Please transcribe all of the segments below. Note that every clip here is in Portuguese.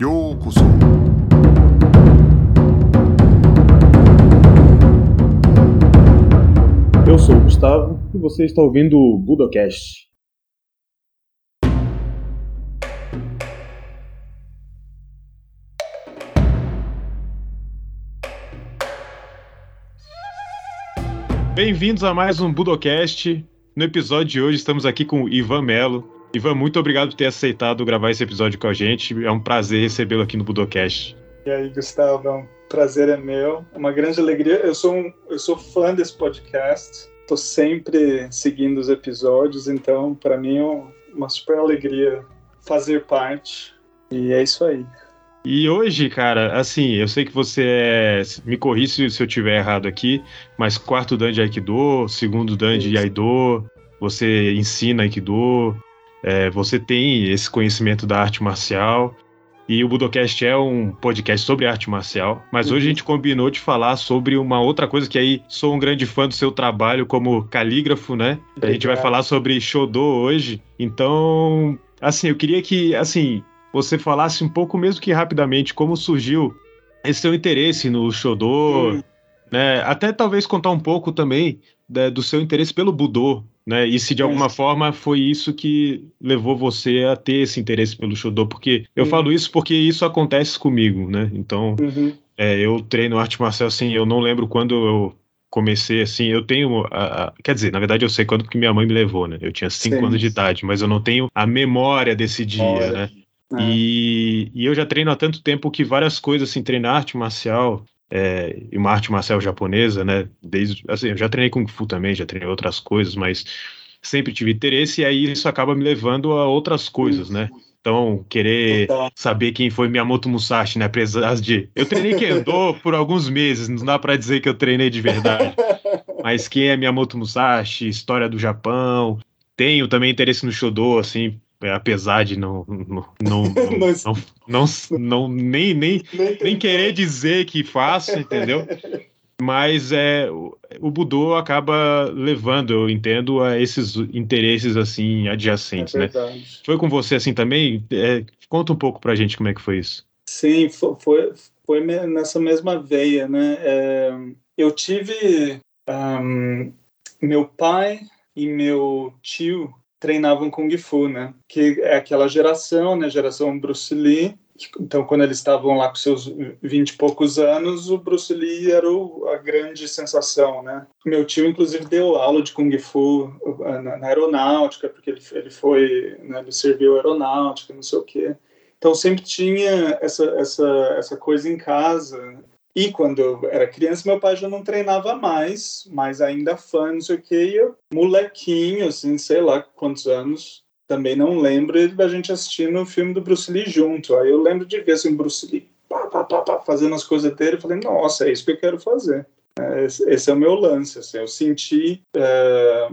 ようこそEu sou o Gustavo e você está ouvindo o Budocast. Bem-vindos a mais um Budocast. No episódio de hoje estamos aqui com o Ivan Melo. Ivan, muito obrigado por ter aceitado gravar esse episódio com a gente. É um prazer recebê-lo aqui no Budocast. E aí, Gustavo, é um prazer é meu, é uma grande alegria. Eu sou, um, eu sou fã desse podcast, estou sempre seguindo os episódios, então para mim é uma super alegria fazer parte. E é isso aí. E hoje, cara, assim, eu sei que você é. Me corrija se eu tiver errado aqui, mas quarto Dan de Aikido, segundo Dan de. Aido, você ensina Aikido, é, você tem esse conhecimento da arte marcial. E o Budocast é um podcast sobre arte marcial, mas hoje a gente combinou de falar sobre uma outra coisa que aí sou um grande fã do seu trabalho como calígrafo, né? A gente vai falar sobre Shodo hoje. Então, assim, eu queria que, assim, você falasse um pouco, mesmo que rapidamente, como surgiu esse seu interesse no Shodo, Hum, né? Até talvez contar um pouco também né, do seu interesse pelo Budô, né? E se de alguma Isso. forma foi isso que levou você a ter esse interesse pelo Shodo, porque eu Hum. falo isso porque isso acontece comigo, né? Então, uhum, é, eu treino arte marcial assim, eu não lembro quando eu comecei assim, eu tenho, a- a- quer dizer, na verdade eu sei quando porque minha mãe me levou, né? Eu tinha cinco anos de idade, mas eu não tenho a memória desse dia, Olha. né? é. E, e eu já treino há tanto tempo que várias coisas, assim, treinar arte marcial, é, e uma arte marcial japonesa, né? Desde, assim, eu já treinei Kung Fu também, já treinei outras coisas, mas sempre tive interesse, e aí isso acaba me levando a outras coisas, né? Então, querer Total. saber quem foi Miyamoto Musashi, né? Apesar de. Eu treinei Kendo por alguns meses, não dá pra dizer que eu treinei de verdade. Mas quem é Miyamoto Musashi, história do Japão. Tenho também interesse no Shodo, assim, apesar de não. Não. Não. não, não, não, nem, nem, Nem, querer dizer que faço, entendeu? Mas é, o, Budô acaba levando, eu entendo, a esses interesses assim É adjacentes, né? verdade. Foi com você assim também? É, conta um pouco pra gente como é que foi isso. Sim, fo- foi, foi nessa mesma veia, né? É, eu tive. ahm, meu pai e meu tio treinavam Kung Fu, né? Que é aquela geração, né? Geração Bruce Lee. Então, quando eles estavam lá com seus vinte e poucos anos, o Bruce Lee era o- a grande sensação, né? Meu tio, inclusive, deu aula de Kung Fu ah, na, na aeronáutica, porque ele, ele foi, né, ele serviu aeronáutica, não sei o quê. Então sempre tinha essa, essa, essa coisa em casa. E quando eu era criança, meu pai já não treinava mais, mas ainda fã, não sei o quê. E eu, molequinho, assim, sei lá quantos anos, também não lembro, e a gente assistindo o filme do Bruce Lee junto. Aí eu lembro de ver assim, o Bruce Lee pá, pá, pá, pá, fazendo as coisas dele. Eu falei, nossa, é isso que eu quero fazer. É, esse é o meu lance. Assim, eu senti. é,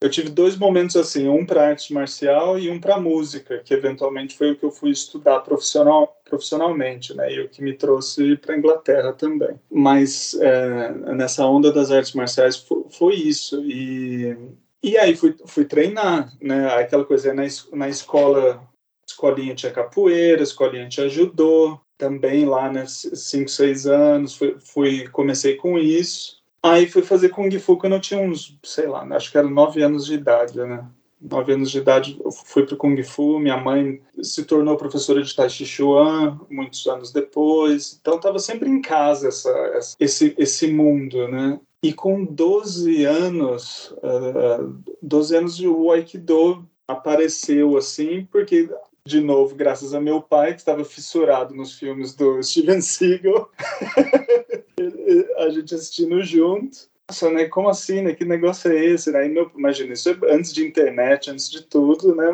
eu tive dois momentos assim, um para arte marcial e um para música, que eventualmente foi o que eu fui estudar profissional, profissionalmente, né? E o que me trouxe para Inglaterra também. Mas é, nessa onda das artes marciais foi, foi isso. E, e aí fui, fui treinar, né? Aquela coisa na, na escola, escolinha tinha capoeira, escolinha tinha judô, também lá, né? Cinco, seis anos, fui, fui comecei com isso. Aí fui fazer Kung Fu quando eu tinha uns, sei lá, acho que era nove anos de idade, né? Nove anos de idade eu fui pro Kung Fu, minha mãe se tornou professora de Tai Chi Chuan muitos anos depois, então estava sempre em casa essa, essa- esse, esse mundo, né? E com 12 anos, uh, 12 anos o Aikido apareceu assim, porque, de novo, graças a meu pai, que estava fissurado nos filmes do Steven Seagal, a gente assistindo junto. Nossa, né? Como assim, né? Que negócio é esse? Aí meu, imagina, isso é antes de internet, antes de tudo, né?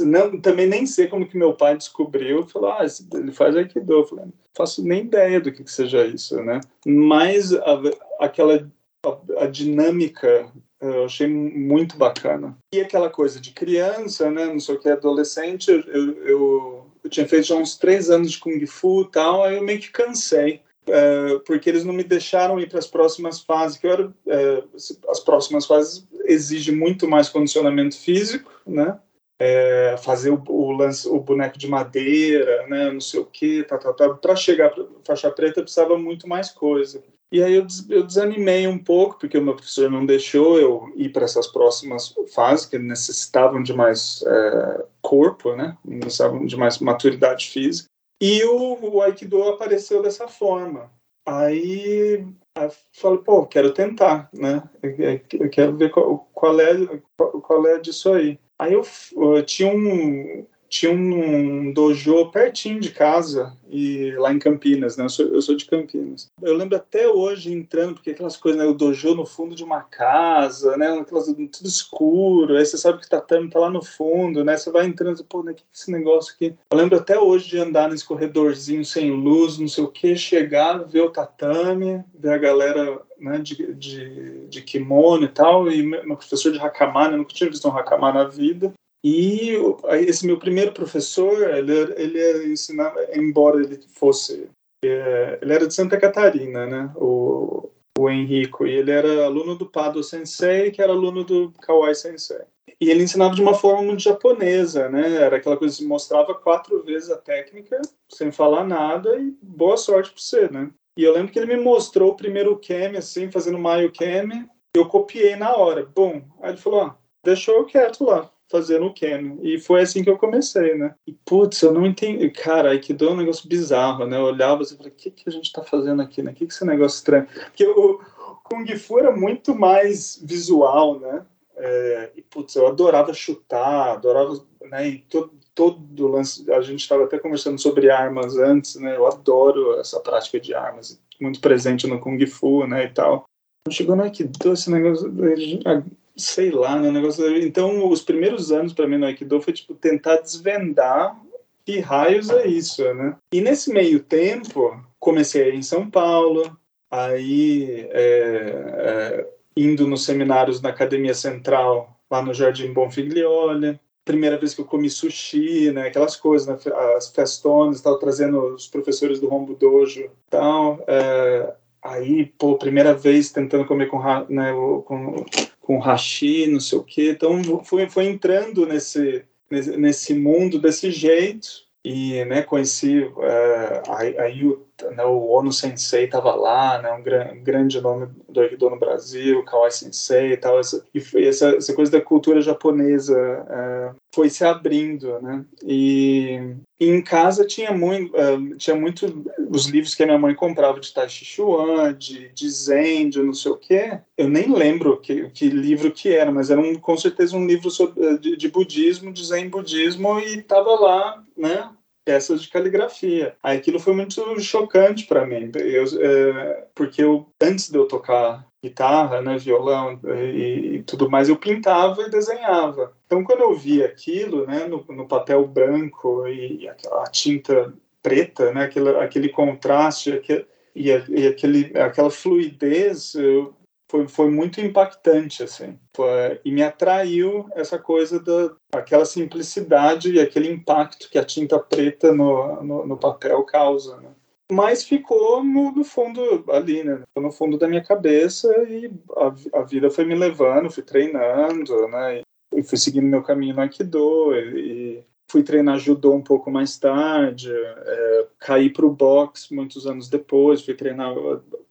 Não, também nem sei como que meu pai descobriu. Falou, ah, ele faz Aikido. Eu falei, não faço nem ideia do que, que seja isso, né? Mas a, aquela a, a dinâmica eu achei muito bacana. E aquela coisa de criança, né? Não sei o que, adolescente, eu, eu, eu tinha feito já uns três anos de Kung Fu e tal, aí eu meio que cansei. É, porque eles não me deixaram ir para as próximas fases, que eu era, é, as próximas fases exigem muito mais condicionamento físico, né? é, fazer o, o, lance, o boneco de madeira, né, não sei o que, tá, tá, tá. para chegar para faixa preta precisava muito mais coisa. E aí eu, eu desanimei um pouco, porque o meu professor não deixou eu ir para essas próximas fases, que necessitavam de mais é, corpo, né? necessitavam de mais maturidade física. E o, o Aikido apareceu dessa forma. Aí, aí falei, pô, quero tentar, né? Eu quero ver qual, qual é qual é disso aí. Aí eu, eu tinha um tinha um dojo pertinho de casa e lá em Campinas, né? Eu sou, eu sou de Campinas. Eu lembro até hoje entrando, porque aquelas coisas, né? O dojo no fundo de uma casa, né? Aquelas, tudo escuro, aí você sabe que o tatame tá lá no fundo, né? Você vai entrando pô, né? Que, que esse negócio aqui? Eu lembro até hoje de andar nesse corredorzinho sem luz, não sei o que, chegar, ver o tatame, ver a galera né, de, de, de kimono e tal, e meu professor de Hakama, né? Eu nunca tinha visto um Hakama na vida. E esse meu primeiro professor, ele, ele ensinava, embora ele fosse, é, ele era de Santa Catarina, né? O, o Henrico, e ele era aluno do Pado Sensei, que era aluno do Kawai Sensei. E ele ensinava de uma forma muito japonesa, né? Era aquela coisa que mostrava quatro vezes a técnica, sem falar nada, e boa sorte para você, né? E eu lembro que ele me mostrou o primeiro kemi, assim, fazendo maio kemi, eu copiei na hora, bum. Aí ele falou, ah, deixou eu quieto lá fazendo o Ken. E foi assim que eu comecei, né? E, putz, eu não entendi. Cara, Aikido é um negócio bizarro, né? Eu olhava e falei, o que, que a gente tá fazendo aqui, né? O que, que esse negócio estranho? Porque o Kung Fu era muito mais visual, né? É, e, putz, eu adorava chutar, adorava, né? E todo, todo lance, a gente estava até conversando sobre armas antes, né? Eu adoro essa prática de armas, muito presente no Kung Fu, né? E tal. Chegou no Aikido, esse negócio sei lá, né? Negócio... Então, os primeiros anos para mim no Aikido foi tipo tentar desvendar que raios é isso, né? E nesse meio tempo, comecei em São Paulo, aí é, é, indo nos seminários na Academia Central, lá no Jardim Bonfiglioli. Primeira vez que eu comi sushi, né? Aquelas coisas, né? As festones, estava trazendo os professores do Rombo Dojo, tal. É, aí, pô, primeira vez tentando comer com, né, com com hashi, não sei o quê. Então foi, foi entrando nesse, nesse mundo desse jeito e né, conheci uh, aí o, né, o Ono Sensei estava lá, né, um gran, grande nome do Aikido no Brasil, Kawai Sensei e tal, essa, e foi essa, essa coisa da cultura japonesa uh, foi se abrindo, né, e, e em casa tinha muito, uh, tinha muito os livros que a minha mãe comprava de Tai Chi Chuan, de, de Zen, de não sei o quê, eu nem lembro que, que livro que era, mas era um, com certeza um livro sobre, de, de budismo, de Zen budismo, e estava lá, né, peças de caligrafia. Aquilo foi muito chocante para mim, eu, é, porque eu, antes de eu tocar guitarra, né, violão e, e, tudo mais, eu pintava e desenhava. Então, quando eu vi aquilo, né, no, no papel branco e, e aquela tinta preta, né, aquele, aquele contraste aquele, e aquele, aquela fluidez, eu, foi, foi muito impactante, assim. Foi, e me atraiu essa coisa da aquela simplicidade e aquele impacto que a tinta preta no, no, no papel causa, né? Mas ficou no, no, fundo ali, né? No fundo da minha cabeça e a, a vida foi me levando, fui treinando, né? E fui seguindo meu caminho no Aikido e, e fui treinar judô um pouco mais tarde, é, caí para o boxe muitos anos depois, fui treinar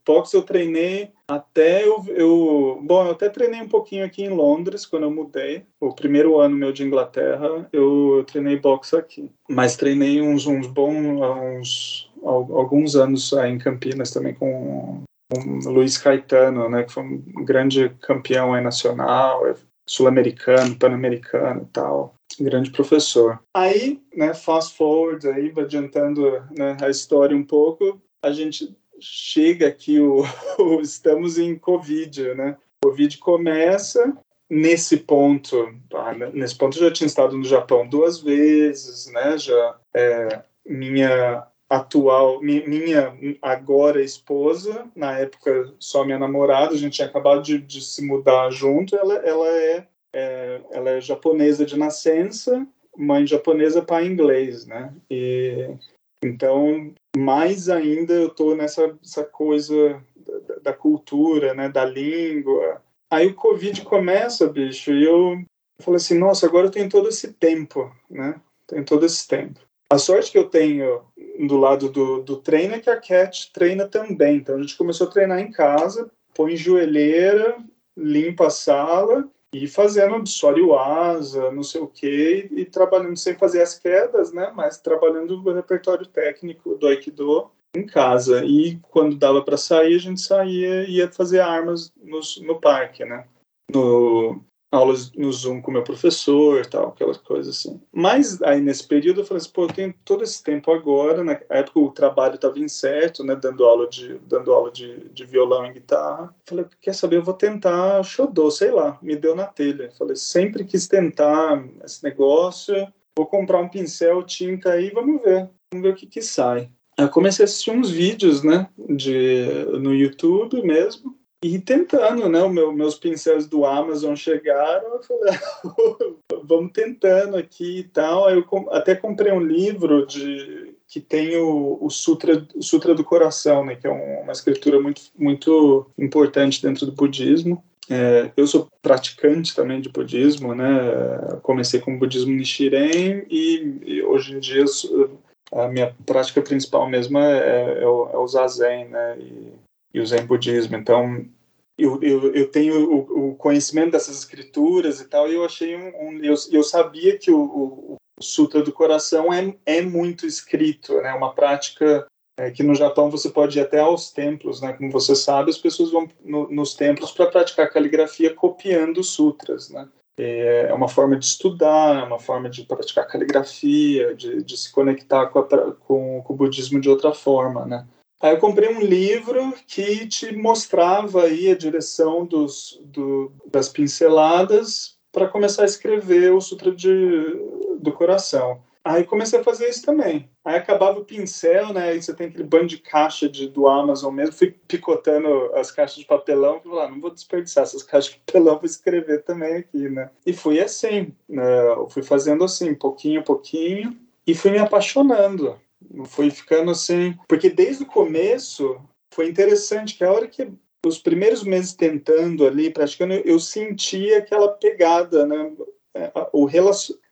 boxe eu treinei até eu, eu, bom eu até treinei um pouquinho aqui em Londres quando eu mudei o primeiro ano meu de Inglaterra eu, eu treinei boxe aqui mas treinei uns uns bons uns alguns anos aí em Campinas também com o Luiz Caetano né que foi um grande campeão aí nacional sul-americano pan-americano e tal grande professor. Aí, né, fast forward, aí, adiantando né, a história um pouco, a gente chega aqui, o, o, estamos em Covid, né? Covid começa, nesse ponto, ah, nesse ponto eu já tinha estado no Japão duas vezes, né? Já é, minha atual, minha agora esposa, na época só minha namorada, a gente tinha acabado de, de se mudar junto, ela, ela é é, ela é japonesa de nascença, mãe japonesa, pai inglês, né? E então, mais ainda eu tô nessa essa coisa da, da, cultura, né, da língua. Aí o Covid começa, bicho, e eu falei assim, nossa, agora eu tenho todo esse tempo, né? Tenho todo esse tempo. A sorte que eu tenho do lado do, do treino é que a Cat treina também. Então a gente começou a treinar em casa, põe joelheira, limpa a sala e fazendo o asa, não sei o que, e trabalhando sem fazer as quedas, né? Mas trabalhando o repertório técnico do Aikido em casa. E quando dava para sair, a gente saía e ia fazer armas no, no parque, né? No, aulas no Zoom com meu professor, tal, aquelas coisas assim. Mas aí nesse período eu falei assim, pô, eu tenho todo esse tempo agora, na época o trabalho estava incerto, né, dando aula de dando aula de, de violão e guitarra. Falei, quer saber, eu vou tentar Shodô, sei lá, me deu na telha. Falei, sempre quis tentar esse negócio, vou comprar um pincel, tinta aí, vamos ver, vamos ver o que que sai. Eu comecei a assistir uns vídeos, né, de, no YouTube mesmo, e tentando, né? Meu, meus pincéis do Amazon chegaram, eu falei, vamos tentando aqui e tal. Aí eu até comprei um livro de que tem o, o, Sutra, o Sutra do Coração, né? Que é uma escritura muito, muito importante dentro do budismo. É, eu sou praticante também de budismo, né? Comecei com o budismo Nichiren e, e hoje em dia a minha prática principal mesmo é, é, o, é o zazen, né? E, e o Zen budismo. Então, eu, eu, eu tenho o, o, conhecimento dessas escrituras e tal, e eu achei um. um eu, eu sabia que o, o, o, Sutra do Coração é, é muito escrito, né? Uma prática é, que no Japão você pode ir até aos templos, né? Como você sabe, as pessoas vão no, nos templos para praticar caligrafia copiando sutras, né? É uma forma de estudar, é uma forma de praticar caligrafia, de, de se conectar com, a, com, com o budismo de outra forma, né? Aí eu comprei um livro que te mostrava aí a direção dos, do, das pinceladas para começar a escrever o Sutra de, do Coração. Aí comecei a fazer isso também. Aí acabava o pincel, né? Aí você tem aquele bando de caixa de, do Amazon mesmo. Fui picotando as caixas de papelão. Falei, ah, não vou desperdiçar essas caixas de papelão, vou escrever também aqui, né? E fui assim, né? Eu fui fazendo assim, pouquinho a pouquinho. E fui me apaixonando foi ficando assim. Porque desde o começo foi interessante que a hora que os primeiros meses tentando ali, praticando, eu sentia aquela pegada, né? É, o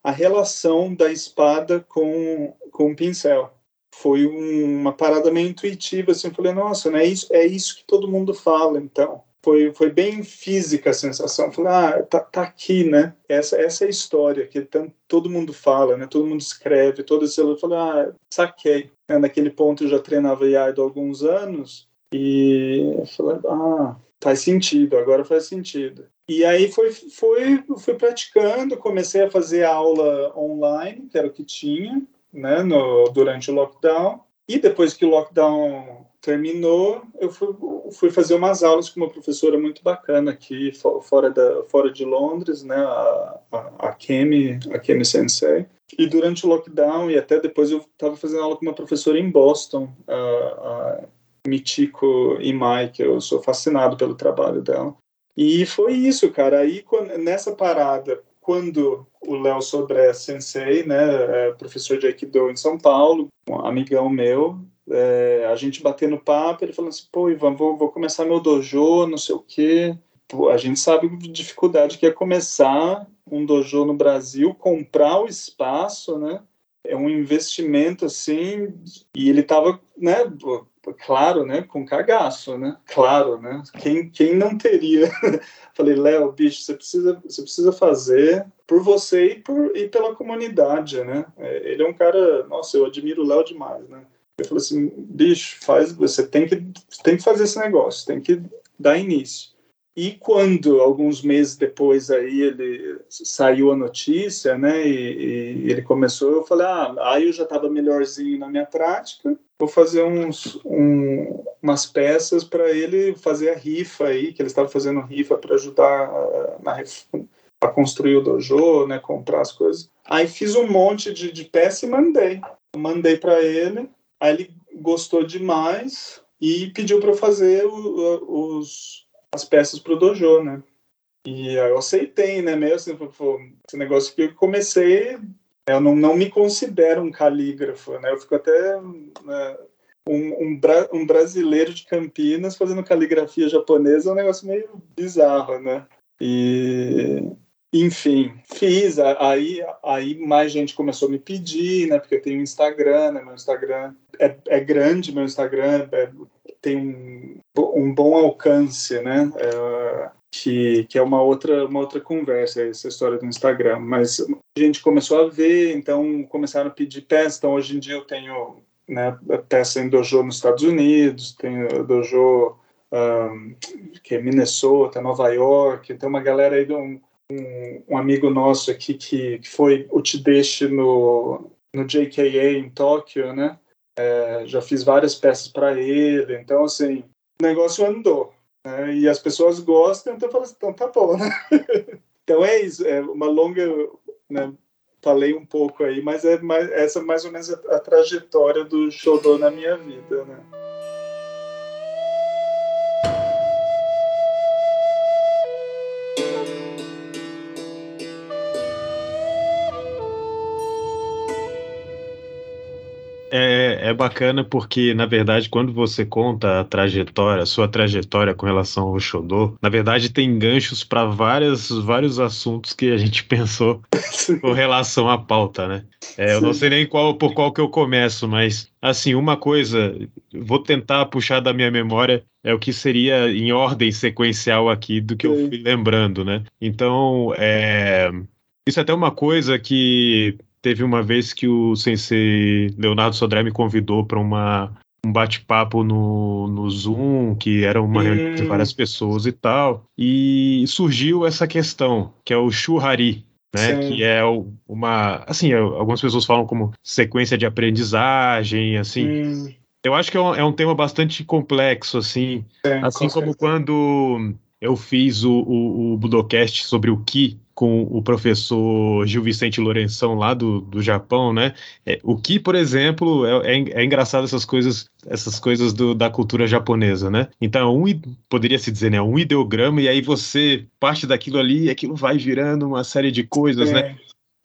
a relação da espada com, com o pincel. Foi uma parada meio intuitiva, assim, eu falei, nossa, né, isso, é isso que todo mundo fala, então foi, foi bem física a sensação. Falei, ah, tá, tá aqui, né? Essa, essa é a história que tanto, todo mundo fala, né? Todo mundo escreve, todo esse... Eu falei, ah, saquei. É, naquele ponto eu já treinava Iaido há alguns anos e eu falei, ah, faz sentido, agora faz sentido. E aí foi, foi, fui praticando, comecei a fazer aula online, que era o que tinha, né, no, durante o lockdown. E depois que o lockdown terminou, eu fui, fui, fazer umas aulas com uma professora muito bacana aqui fora, da, fora de Londres, né, a, a, a Kemi, a Kemi Sensei. E durante o lockdown e até depois eu estava fazendo aula com uma professora em Boston, a, a Michiko Imai, que eu sou fascinado pelo trabalho dela. E foi isso, cara. Aí quando, nessa parada, quando o Léo Sodré Sensei, né, é professor de Aikido em São Paulo, um amigão meu, é, a gente batendo papo, ele falando assim, pô, Ivan, vou, vou começar meu dojo, não sei o quê. Pô, a gente sabe a dificuldade que é começar um dojo no Brasil, comprar o espaço, né? É um investimento, assim, e ele tava, né, claro, né, com cagaço, né? Claro, né? Quem, quem não teria? Falei, Léo, bicho, você precisa, você precisa fazer por você e, por, e pela comunidade, né? É, ele é um cara, nossa, eu admiro o Léo demais, né? Eu falei assim, bicho, faz, você tem que, tem que fazer esse negócio, tem que dar início. E quando, alguns meses depois, aí ele saiu a notícia, né, e, e ele começou, eu falei, ah, aí eu já estava melhorzinho na minha prática, vou fazer uns, um, umas peças para ele fazer a rifa aí, que ele estava fazendo rifa para ajudar na, a construir o dojo, né, comprar as coisas. Aí fiz um monte de, de peça e mandei. Mandei para ele, Aí ele gostou demais e pediu para eu fazer o, os, as peças para o dojo, né? E aí eu aceitei, né? Meio assim, esse negócio que eu comecei, eu não, não me considero um calígrafo, né? Eu fico até né, um, um, bra, um brasileiro de Campinas fazendo caligrafia japonesa é um negócio meio bizarro, né? E, enfim, fiz. Aí, aí mais gente começou a me pedir, né? Porque eu tenho Instagram, né? Meu Instagram é, é grande, meu Instagram é, tem um, um bom alcance, né? É, que, que é uma outra, uma outra conversa, essa história do Instagram. Mas a gente começou a ver, então começaram a pedir peça. Então hoje em dia eu tenho né, peça em dojo nos Estados Unidos, tenho dojo um, que é Minnesota, Nova York, tem uma galera aí de um, um, um amigo nosso aqui que, que foi o Tedeschi no, no JKA em Tóquio, né? É, já fiz várias peças para ele, então assim, o negócio andou, né? E as pessoas gostam, então eu falo assim, então tá bom, né? então é isso, é uma longa, né? Falei um pouco aí, mas é mais, essa é mais ou menos a, a trajetória do Shodo na minha vida, né? É, é bacana porque, na verdade, quando você conta a trajetória, a sua trajetória com relação ao Shodô, na verdade tem ganchos para vários assuntos que a gente pensou com relação à pauta, né? É, eu não sei nem qual, por qual que eu começo, mas, assim, uma coisa, vou tentar puxar da minha memória, é o que seria em ordem sequencial aqui do que Sim. eu fui lembrando, né? Então, é, isso é até uma coisa que Teve uma vez que o sensei Leonardo Sodré me convidou para uma um bate-papo no, no Zoom, que era uma reunião de várias pessoas e tal, e surgiu essa questão, que é o Shuhari, né, Sim. que é uma, assim, é, algumas pessoas falam como sequência de aprendizagem, assim. Eu acho que é um, é um, tema bastante complexo, assim, Sim, assim como certeza. quando eu fiz o, o, o Budocast sobre o Ki, com o professor Gil Vicente Lourenção lá do, do Japão, né? É, o que, por exemplo, é, é, é, engraçado essas coisas, essas coisas do, da cultura japonesa, né? Então, um, poderia se dizer, né? Um ideograma, e aí você parte daquilo ali e aquilo vai virando uma série de coisas, é. né?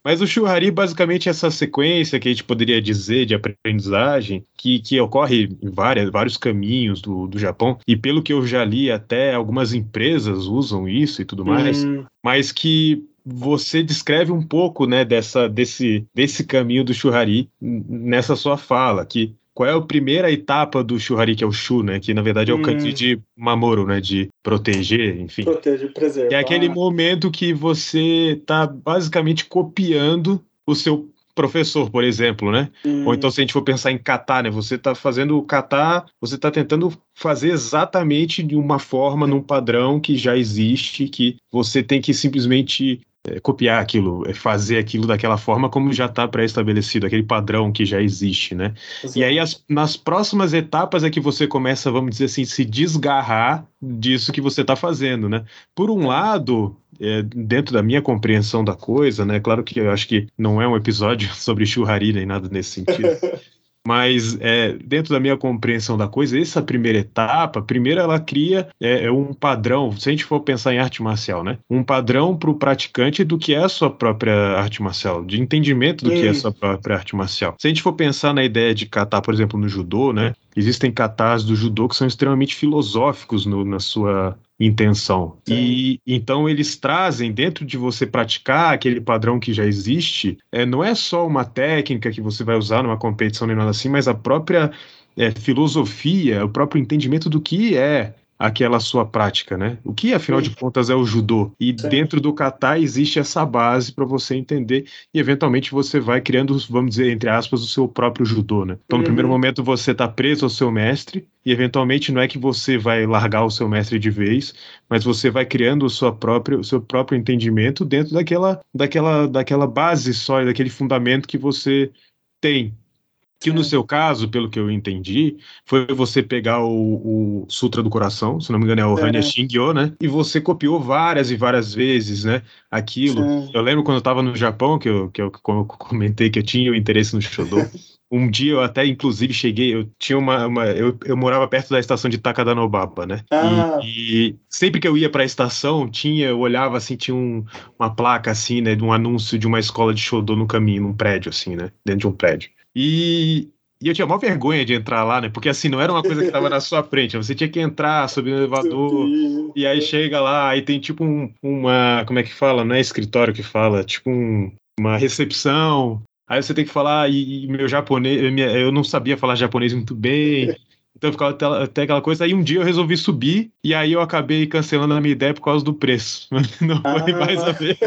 Mas o Shuhari, basicamente, é essa sequência que a gente poderia dizer de aprendizagem, que, que ocorre em várias, vários caminhos do, do Japão, e pelo que eu já li, até algumas empresas usam isso e tudo mais, hum. mas que você descreve um pouco né, dessa, desse, desse caminho do Shuhari nessa sua fala, que qual é a primeira etapa do Shuhari, que é o Shu, né? Que na verdade é o hum. kanji de Mamoro, né? De proteger, enfim. Proteger, preservar. É aquele momento que você está basicamente copiando o seu professor, por exemplo, né? Hum. Ou então se a gente for pensar em kata, né? Você está fazendo kata, você está tentando fazer exatamente de uma forma, num padrão que já existe, que você tem que simplesmente é, copiar aquilo, é fazer aquilo daquela forma como já está pré-estabelecido, aquele padrão que já existe, né? Exato. E aí as, nas próximas etapas é que você começa, vamos dizer assim, se desgarrar disso que você está fazendo, né? Por um lado, é, dentro da minha compreensão da coisa, né? Claro que eu acho que não é um episódio sobre churrari nem nada nesse sentido. Mas é, dentro da minha compreensão da coisa, essa primeira etapa, primeiro ela cria é, é um padrão, se a gente for pensar em arte marcial, né? Um padrão para o praticante do que é a sua própria arte marcial, de entendimento do que é a sua própria arte marcial. Se a gente for pensar na ideia de kata, por exemplo, no judô, né? Existem katas do judô que são extremamente filosóficos no, na sua intenção. Sim. E então eles trazem dentro de você praticar aquele padrão que já existe, é, não é só uma técnica que você vai usar numa competição nem nada assim, mas a própria é, filosofia, o próprio entendimento do que é aquela sua prática, né? O que, afinal Sim. de contas, é o judô? E Sim. dentro do kata existe essa base para você entender e, eventualmente, você vai criando, vamos dizer, entre aspas, o seu próprio judô, né? Então, no uhum. primeiro momento, você está preso ao seu mestre e, eventualmente, não é que você vai largar o seu mestre de vez, mas você vai criando o, sua própria, o seu próprio entendimento dentro daquela, daquela, daquela base sólida, daquele fundamento que você tem que no seu caso, pelo que eu entendi, foi você pegar o, o Sutra do Coração, se não me engano é o é. Hanya Shingyo, né? E você copiou várias e várias vezes, né? Aquilo. Sim. Eu lembro quando eu estava no Japão, que eu, que eu comentei que eu tinha o interesse no Shodo. Um dia eu até, inclusive, cheguei, eu tinha uma. uma eu, eu morava perto da estação de Takadanobaba, né? Ah. E, e, sempre que eu ia para a estação, tinha, eu olhava assim, tinha um, uma placa assim, né? De um anúncio de uma escola de Shodo no caminho, num prédio, assim, né? Dentro de um prédio. E e eu tinha maior vergonha de entrar lá, né? Porque assim, não era uma coisa que estava na sua frente. Você tinha que entrar, subir no elevador, e aí chega lá, aí tem tipo um, uma. Como é que fala? Não é escritório que fala, tipo um, uma recepção. Aí você tem que falar, e, e meu japonês, eu não sabia falar japonês muito bem. Então ficava até, até, aquela coisa. Aí um dia eu resolvi subir e aí eu acabei cancelando a minha ideia por causa do preço. Não foi ah. mais a ver.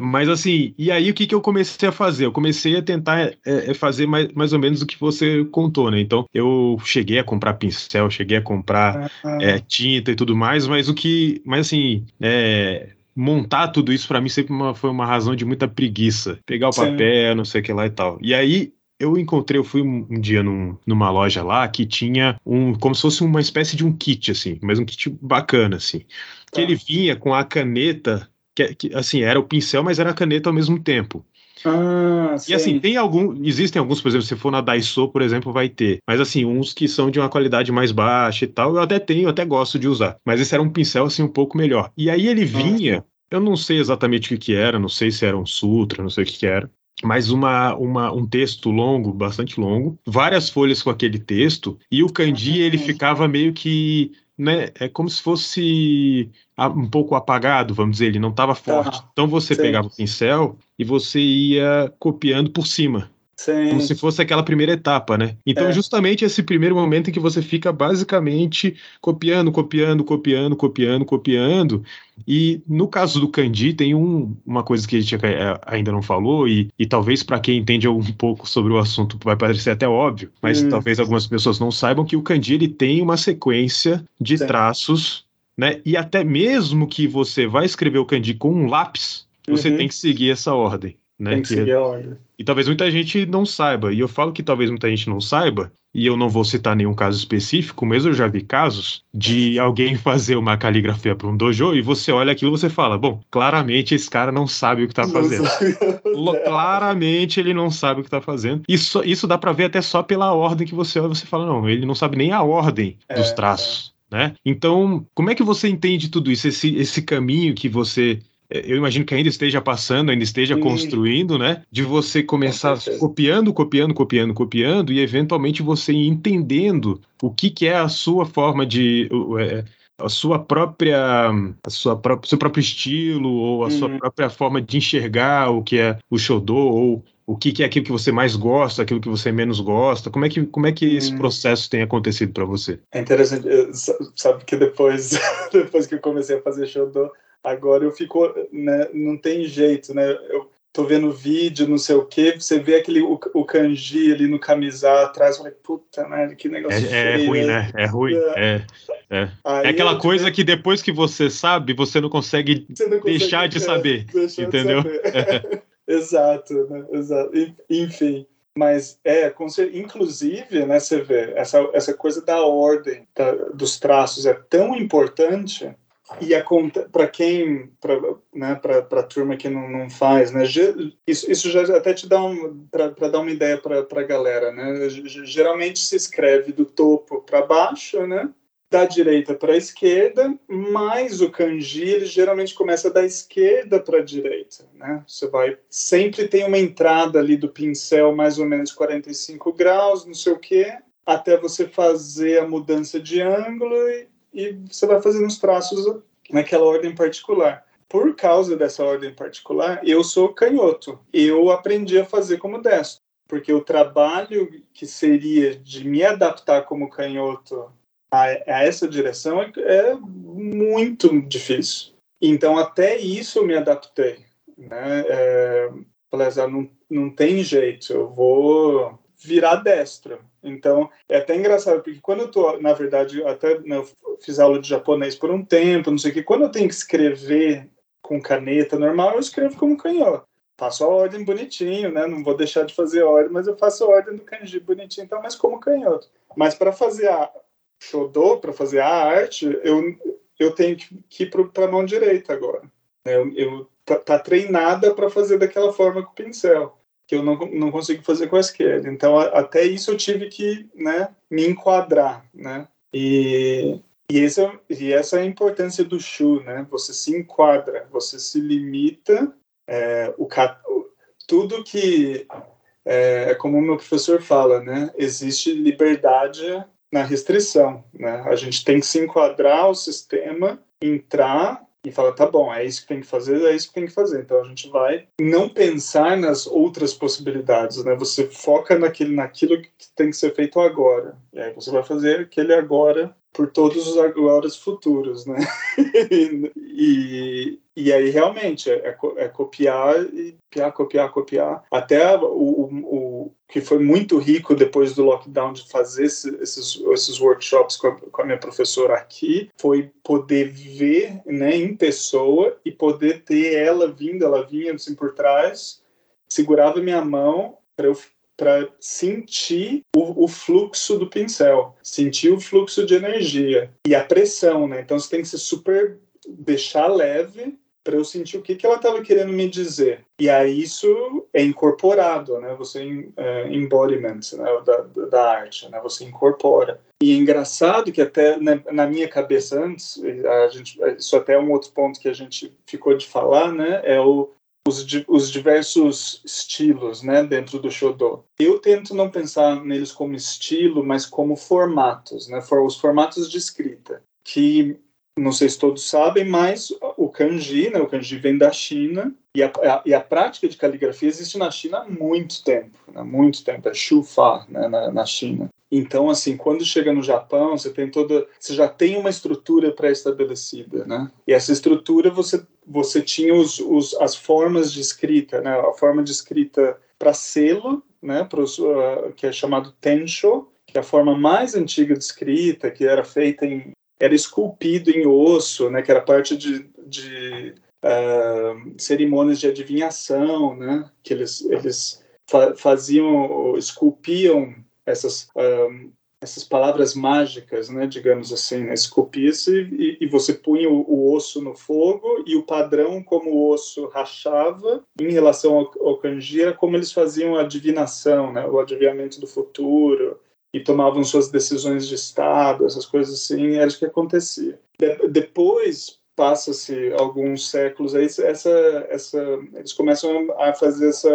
Mas assim, e aí o que, que eu comecei a fazer? Eu comecei a tentar é, é, fazer mais, mais ou menos o que você contou, né? Então eu cheguei a comprar pincel, cheguei a comprar ah. é, tinta e tudo mais, mas o que. Mas assim, é, montar tudo isso para mim sempre uma, foi uma razão de muita preguiça. Pegar o Sim. papel, não sei o que lá e tal. E aí eu encontrei, eu fui um, um dia num, numa loja lá que tinha um, como se fosse uma espécie de um kit, assim, mas um kit bacana, assim. Que tá. ele vinha com a caneta, que, que, assim, era o pincel, mas era a caneta ao mesmo tempo. Ah, e assim, tem algum. Existem alguns, por exemplo, se for na Daiso, por exemplo, vai ter. Mas assim, uns que são de uma qualidade mais baixa e tal, eu até tenho, eu até gosto de usar. Mas esse era um pincel assim um pouco melhor. E aí ele vinha. Eu não sei exatamente o que, que era, não sei se era um sutra, não sei o que, que era mas uma, uma, um texto longo, bastante longo, várias folhas com aquele texto, e o kanji ele ficava meio que né, é como se fosse um pouco apagado, vamos dizer, ele não estava forte. Então você Sim. pegava o pincel e você ia copiando por cima. Sim. Como se fosse aquela primeira etapa, né? Então, é. justamente esse primeiro momento em que você fica basicamente copiando, copiando, copiando, copiando, copiando. E no caso do Kandi, tem um, uma coisa que a gente é, ainda não falou, e, e talvez para quem entende um pouco sobre o assunto vai parecer até óbvio, mas hum. talvez algumas pessoas não saibam que o Kandi ele tem uma sequência de Sim. traços, né? E até mesmo que você vai escrever o Kandi com um lápis, você uhum. tem que seguir essa ordem. Né? Tem que, seguir a ordem. E talvez muita gente não saiba. E eu falo que talvez muita gente não saiba, e eu não vou citar nenhum caso específico, mas eu já vi casos de alguém fazer uma caligrafia para um dojo e você olha aquilo e você fala: bom, claramente esse cara não sabe o que está fazendo. claramente ele não sabe o que está fazendo. Isso, isso dá para ver até só pela ordem que você olha. Você fala: não, ele não sabe nem a ordem dos é, traços. É. Né? Então, como é que você entende tudo isso, esse, esse caminho que você eu imagino que ainda esteja passando, ainda esteja Sim. construindo, né? De você começar copiando, copiando, copiando, copiando e eventualmente você entendendo o que, que é a sua forma de. É, a sua própria, a sua própria, seu próprio estilo ou a uhum. sua própria forma de enxergar o que é o Shodô ou o que, que, é aquilo que você mais gosta, aquilo que você menos gosta? Como é que, como é que esse uhum. processo tem acontecido para você? É interessante, sabe que depois, depois que eu comecei a fazer Shodô, Agora eu fico, né, não tem jeito, né? Eu tô vendo vídeo, não sei o quê, você vê aquele o, o kanji ali no camisar atrás, eu falei, puta merda, que negócio é, é ruim, né? É ruim, é. É, é aquela coisa que depois que você sabe, você não consegue, você não consegue deixar de saber, deixar entendeu? De saber. exato, né? Exato. Enfim. Mas é, inclusive, né, você vê, essa, essa coisa da ordem da, dos traços é tão importante e para quem, para né, a turma que não, não faz, né, isso, isso já até te dá um, para dar uma ideia para a galera, né, geralmente se escreve do topo para baixo, né, da direita para a esquerda, mas o kanji ele geralmente começa da esquerda para a direita, né? Você vai sempre tem uma entrada ali do pincel mais ou menos 45 graus, não sei o quê, até você fazer a mudança de ângulo e e você vai fazendo os traços naquela ordem particular. Por causa dessa ordem particular, eu sou canhoto. Eu aprendi a fazer como destro, porque o trabalho que seria de me adaptar como canhoto a, a essa direção é, é, muito difícil. Então, até isso eu me adaptei. Né? É, falei, não, não tem jeito, eu vou virar destro. Então, é até engraçado, porque quando eu tô, na verdade, até né, eu fiz aula de japonês por um tempo, não sei o que, quando eu tenho que escrever com caneta normal, eu escrevo como canhoto. Faço a ordem bonitinho, né? Não vou deixar de fazer ordem, mas eu faço a ordem do kanji bonitinho, então, mas como canhoto. Mas para fazer a shodo, para fazer a arte, eu, eu tenho que ir para a mão direita agora. Eu, eu tá, tá treinada para fazer daquela forma com o pincel que eu não, não consigo fazer com esquerda. Então, a, até isso eu tive que né, me enquadrar, né? E, e, essa, e essa é a importância do Shu, né? Você se enquadra, você se limita, é, o, tudo que é, é como o meu professor fala, né? Existe liberdade na restrição, né? A gente tem que se enquadrar o sistema, entrar e fala, tá bom, é isso que tem que fazer, é isso que tem que fazer. Então a gente vai não pensar nas outras possibilidades, né? Você foca naquilo, naquilo que tem que ser feito agora. E aí você vai fazer aquele agora por todos os agora futuros, né? e, e aí realmente é, é, copiar e copiar, copiar, copiar. Até o, o, o, que foi muito rico depois do lockdown de fazer esse, esses, esses workshops com a, com a, minha professora aqui foi poder ver né, em pessoa e poder ter ela vindo, ela vinha assim por trás, segurava minha mão para eu para sentir o, o, fluxo do pincel, sentir o fluxo de energia e a pressão, né? Então você tem que ser super deixar leve para eu sentir o que, que ela estava querendo me dizer. E aí isso é incorporado, né? Você é, embodiment né? da, da arte, né? Você incorpora. E é engraçado que até na, na, minha cabeça antes, a gente, isso até é um outro ponto que a gente ficou de falar, né? É o os, os, diversos estilos né, dentro do Shodo. Eu tento não pensar neles como estilo, mas como formatos, né, for, os formatos de escrita, que não sei se todos sabem, mas o kanji, né, o kanji vem da China e a, a, e a prática de caligrafia existe na China há muito tempo, né, muito tempo, é shufa né, na, na China. Então, assim, quando chega no Japão, você tem toda, você já tem uma estrutura pré-estabelecida, né? E essa estrutura você você tinha os, os, as formas de escrita, né? A forma de escrita para selo, né? Pros, uh, que é chamado tensho, que é a forma mais antiga de escrita, que era feita em era esculpido em osso, né? Que era parte de, de uh, cerimônias de adivinhação, né? Que eles eles fa faziam esculpiam essas um, essas palavras mágicas, né, digamos assim, né, esculpia-se e, e, você punha o, o, osso no fogo e o padrão como o osso rachava em relação ao, ao kanji era como eles faziam a divinação, né, o adivinhamento do futuro e tomavam suas decisões de estado, essas coisas assim, era o que acontecia. De, depois passa-se alguns séculos aí essa essa eles começam a fazer essa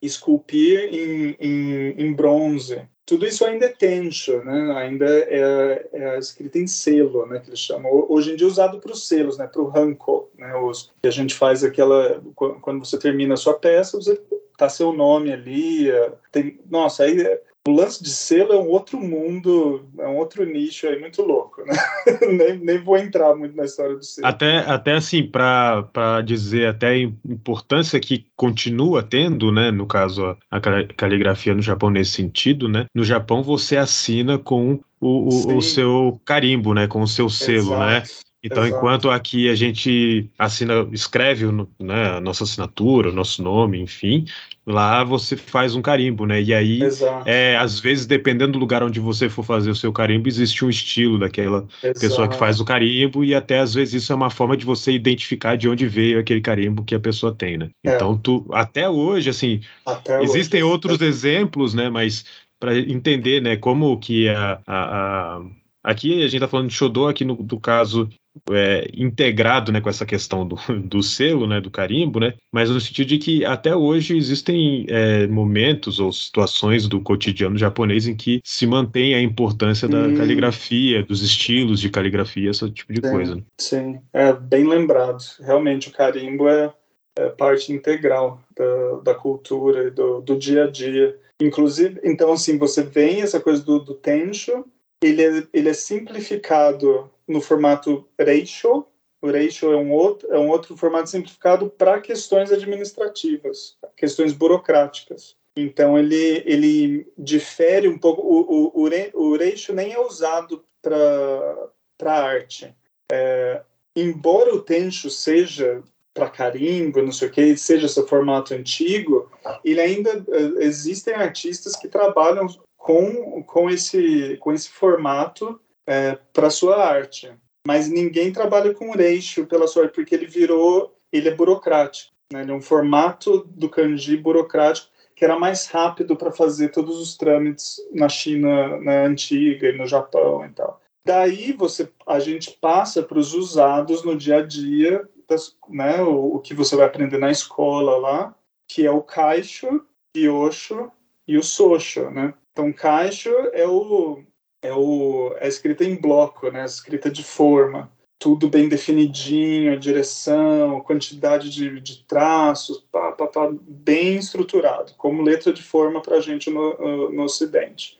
esculpir em, em, em bronze tudo isso ainda é tencho, né? ainda é, é escrito em selo, né? que eles chamam. Hoje em dia é usado para os selos, né? para o ranko, né? Os, que a gente faz aquela... Quando você termina a sua peça, você tá seu nome ali. É, tem, nossa, aí o lance de selo é um outro mundo, é um outro nicho aí muito louco, né? nem, nem vou entrar muito na história do selo. Até, até assim, para dizer até a importância que continua tendo, né? No caso, a caligrafia no Japão nesse sentido, né? No Japão você assina com o, o, o seu carimbo, né? Com o seu selo, né? Exato. né? Então, Exato. enquanto aqui a gente assina, escreve né, a nossa assinatura, o nosso nome, enfim, lá você faz um carimbo, né? E aí, é, às vezes, dependendo do lugar onde você for fazer o seu carimbo, existe um estilo daquela Exato. pessoa que faz o carimbo, e até às vezes isso é uma forma de você identificar de onde veio aquele carimbo que a pessoa tem, né? É. Então, tu, até hoje, assim, até existem hoje. outros exemplos, né? Mas para entender, né, como que a, a, a Aqui a gente está falando de Shodô, aqui no do caso é, integrado né, com essa questão do, do selo, né, do carimbo, né, mas no sentido de que até hoje existem é, momentos ou situações do cotidiano japonês em que se mantém a importância da hum. caligrafia, dos estilos de caligrafia, esse tipo de sim, coisa. Né? Sim, é bem lembrado. Realmente o carimbo é, é parte integral da, da cultura e do, do dia a dia. Inclusive, então assim, você vem essa coisa do, do tensho, ele é, ele é simplificado no formato ratio. O ratio é um outro, é um outro formato simplificado para questões administrativas, questões burocráticas. Então, ele, ele difere um pouco. O, o, o, nem é usado para arte. É, embora o Tencho seja para carimbo, não sei o que, seja seu formato antigo, ele ainda é, existem artistas que trabalham com, com, esse, com esse formato é, para sua arte. Mas ninguém trabalha com Reishu pela sua arte, porque ele virou, ele é burocrático. Né? Ele é um formato do kanji burocrático que era mais rápido para fazer todos os trâmites na China na antiga e no Japão e tal. Daí você, a gente passa para os usados no dia a dia, das, né, o, o, que você vai aprender na escola lá, que é o kaisho, kyosho e o Socho, né? Então, Caixo é o é o é escrita em bloco, né? Escrita de forma, tudo bem definidinho, a direção, quantidade de, de traços, pá, pá, pá, bem estruturado, como letra de forma para a gente no, no Ocidente.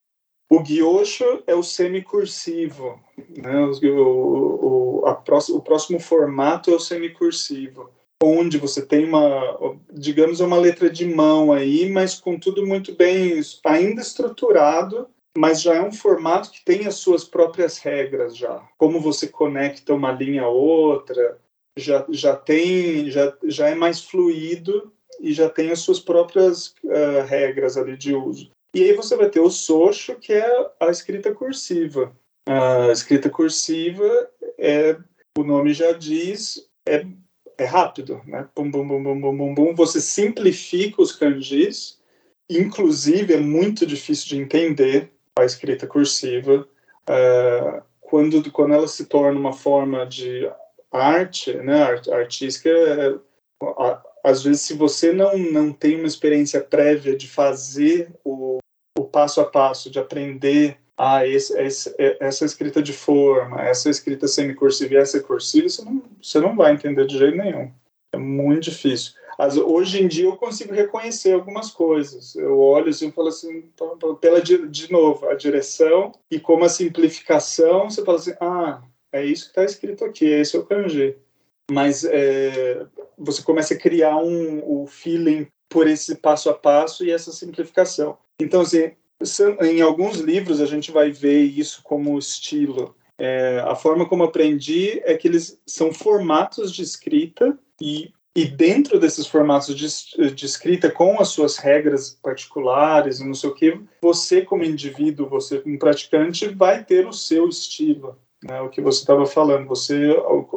O guiocho é o semicursivo, né? o, o, o próximo formato é o semicursivo, onde você tem uma, digamos, uma letra de mão aí, mas com tudo muito bem, ainda estruturado, mas já é um formato que tem as suas próprias regras já. Como você conecta uma linha a outra, já, já tem, já, já é mais fluido e já tem as suas próprias uh, regras ali de uso. E aí você vai ter o Socho, que é a escrita cursiva. A escrita cursiva é, o nome já diz, é, é rápido, né? Bum, bum, bum, bum, bum, bum, bum. Você simplifica os kanjis, inclusive é muito difícil de entender a escrita cursiva. Uh, quando, quando ela se torna uma forma de arte, né, artística, é, às vezes se você não, não tem uma experiência prévia de fazer o, o passo a passo, de aprender ah, esse, esse, essa escrita de forma, essa escrita semicursiva e essa cursiva, você não, você não vai entender de jeito nenhum. É muito difícil. As, hoje em dia eu consigo reconhecer algumas coisas. Eu olho assim e falo assim, pela de novo, a direção e como a simplificação, você fala assim, ah, é isso que está escrito aqui, esse é o kanji. Mas é, você começa a criar um, um feeling por esse passo a passo e essa simplificação. Então, assim, em alguns livros a gente vai ver isso como estilo. É, a forma como aprendi é que eles são formatos de escrita e, e dentro desses formatos de, de escrita, com as suas regras particulares e não sei o que, você como indivíduo, você como praticante, vai ter o seu estilo. Né, o que você estava falando, você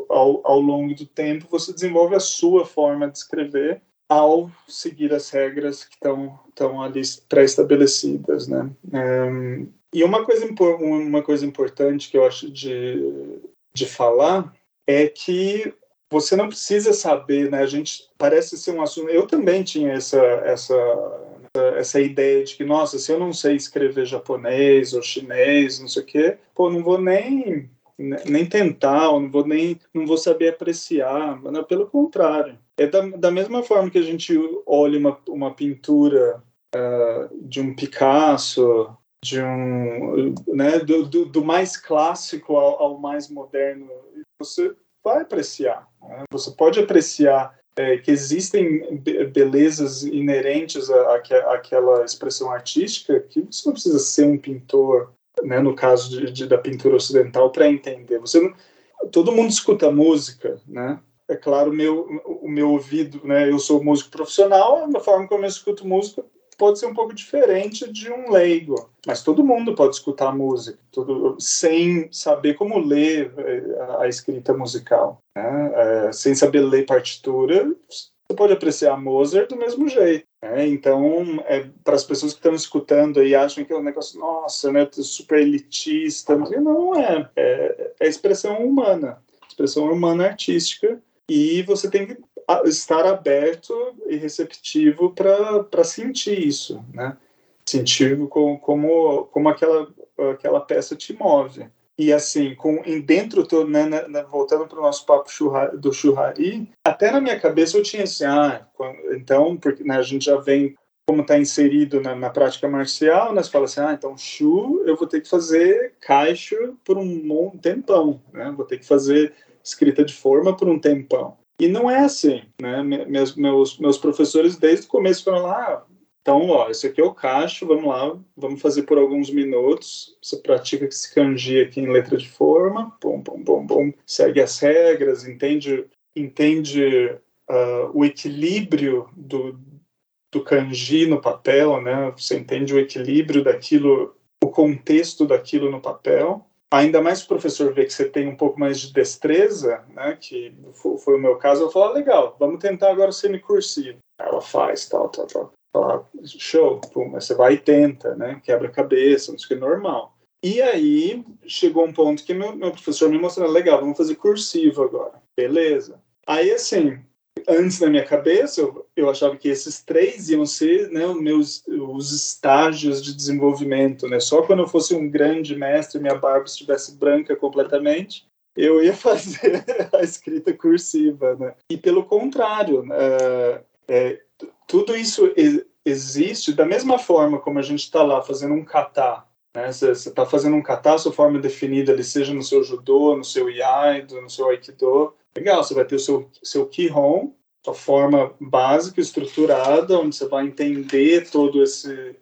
ao, ao, longo do tempo você desenvolve a sua forma de escrever ao seguir as regras que estão ali pré-estabelecidas, né? E uma coisa, uma coisa importante que eu acho de, de falar é que você não precisa saber, né? A gente parece ser um assunto. Eu também tinha essa essa essa ideia de que nossa, se eu não sei escrever japonês ou chinês, não sei o quê, pô, não vou nem nem tentar, não vou nem não vou saber apreciar, mas pelo contrário. É da, da mesma forma que a gente olha uma, uma pintura uh, de um Picasso, de um, né, do, do, do mais clássico ao, ao, mais moderno, você vai apreciar. Né? Você pode apreciar é, que existem belezas inerentes àquela expressão artística que você não precisa ser um pintor né, no caso de, de, da pintura ocidental, para entender. Você não, todo mundo escuta música, né? É claro, meu, o meu ouvido, né? Eu sou músico profissional, a forma como eu escuto música pode ser um pouco diferente de um leigo, mas todo mundo pode escutar música, tudo, sem saber como ler eh, a, escrita musical, né? é, sem saber ler partitura, você pode apreciar Mozart do mesmo jeito. Né? Então, é, para as pessoas que estão escutando e acham que é um negócio, nossa, né, super elitista, não é. É, é expressão humana, expressão humana artística, e você tem que estar aberto e receptivo para sentir isso, né? Sentir como, como, como aquela, aquela peça te move. E assim, com, em dentro, tô, né, né, voltando para o nosso papo churra, do churrari, até na minha cabeça eu tinha assim, ah, então, porque né, a gente já vem, como está inserido na, na, prática marcial, né, você fala assim, ah, então chu, eu vou ter que fazer caixa por um tempão, né, vou ter que fazer escrita de forma por um tempão. E não é assim, né, meus, meus, meus professores desde o começo falaram lá, ah, então, ó, esse aqui é o cacho, vamos lá, vamos fazer por alguns minutos. Você pratica esse kanji aqui em letra de forma, bom, bom, bom, bom, segue as regras, entende, entende uh, o equilíbrio do, do kanji no papel, né? Você entende o equilíbrio daquilo, o contexto daquilo no papel. Ainda mais o professor vê que você tem um pouco mais de destreza, né? Que foi o meu caso, eu falo, ah, legal, vamos tentar agora o semicursivo. Ela faz, tal, tal, tal. Fala, show, pum, você vai e tenta, né? Quebra-cabeça, não sei o que, normal. E aí chegou um ponto que meu, meu professor me mostrou, legal, vamos fazer cursivo agora. Beleza. Aí, assim, antes na minha cabeça eu, eu achava que esses três iam ser né, os meus os estágios de desenvolvimento, né? Só quando eu fosse um grande mestre, minha barba estivesse branca completamente, eu ia fazer a escrita cursiva, né? E pelo contrário, é, é, tudo isso existe da mesma forma como a gente está lá fazendo um kata, né? Você está fazendo um kata, sua forma definida ali, seja no seu judô, no seu iaido, no seu aikido, legal, você vai ter o seu, seu kihon, sua forma básica, estruturada, onde você vai entender todo esse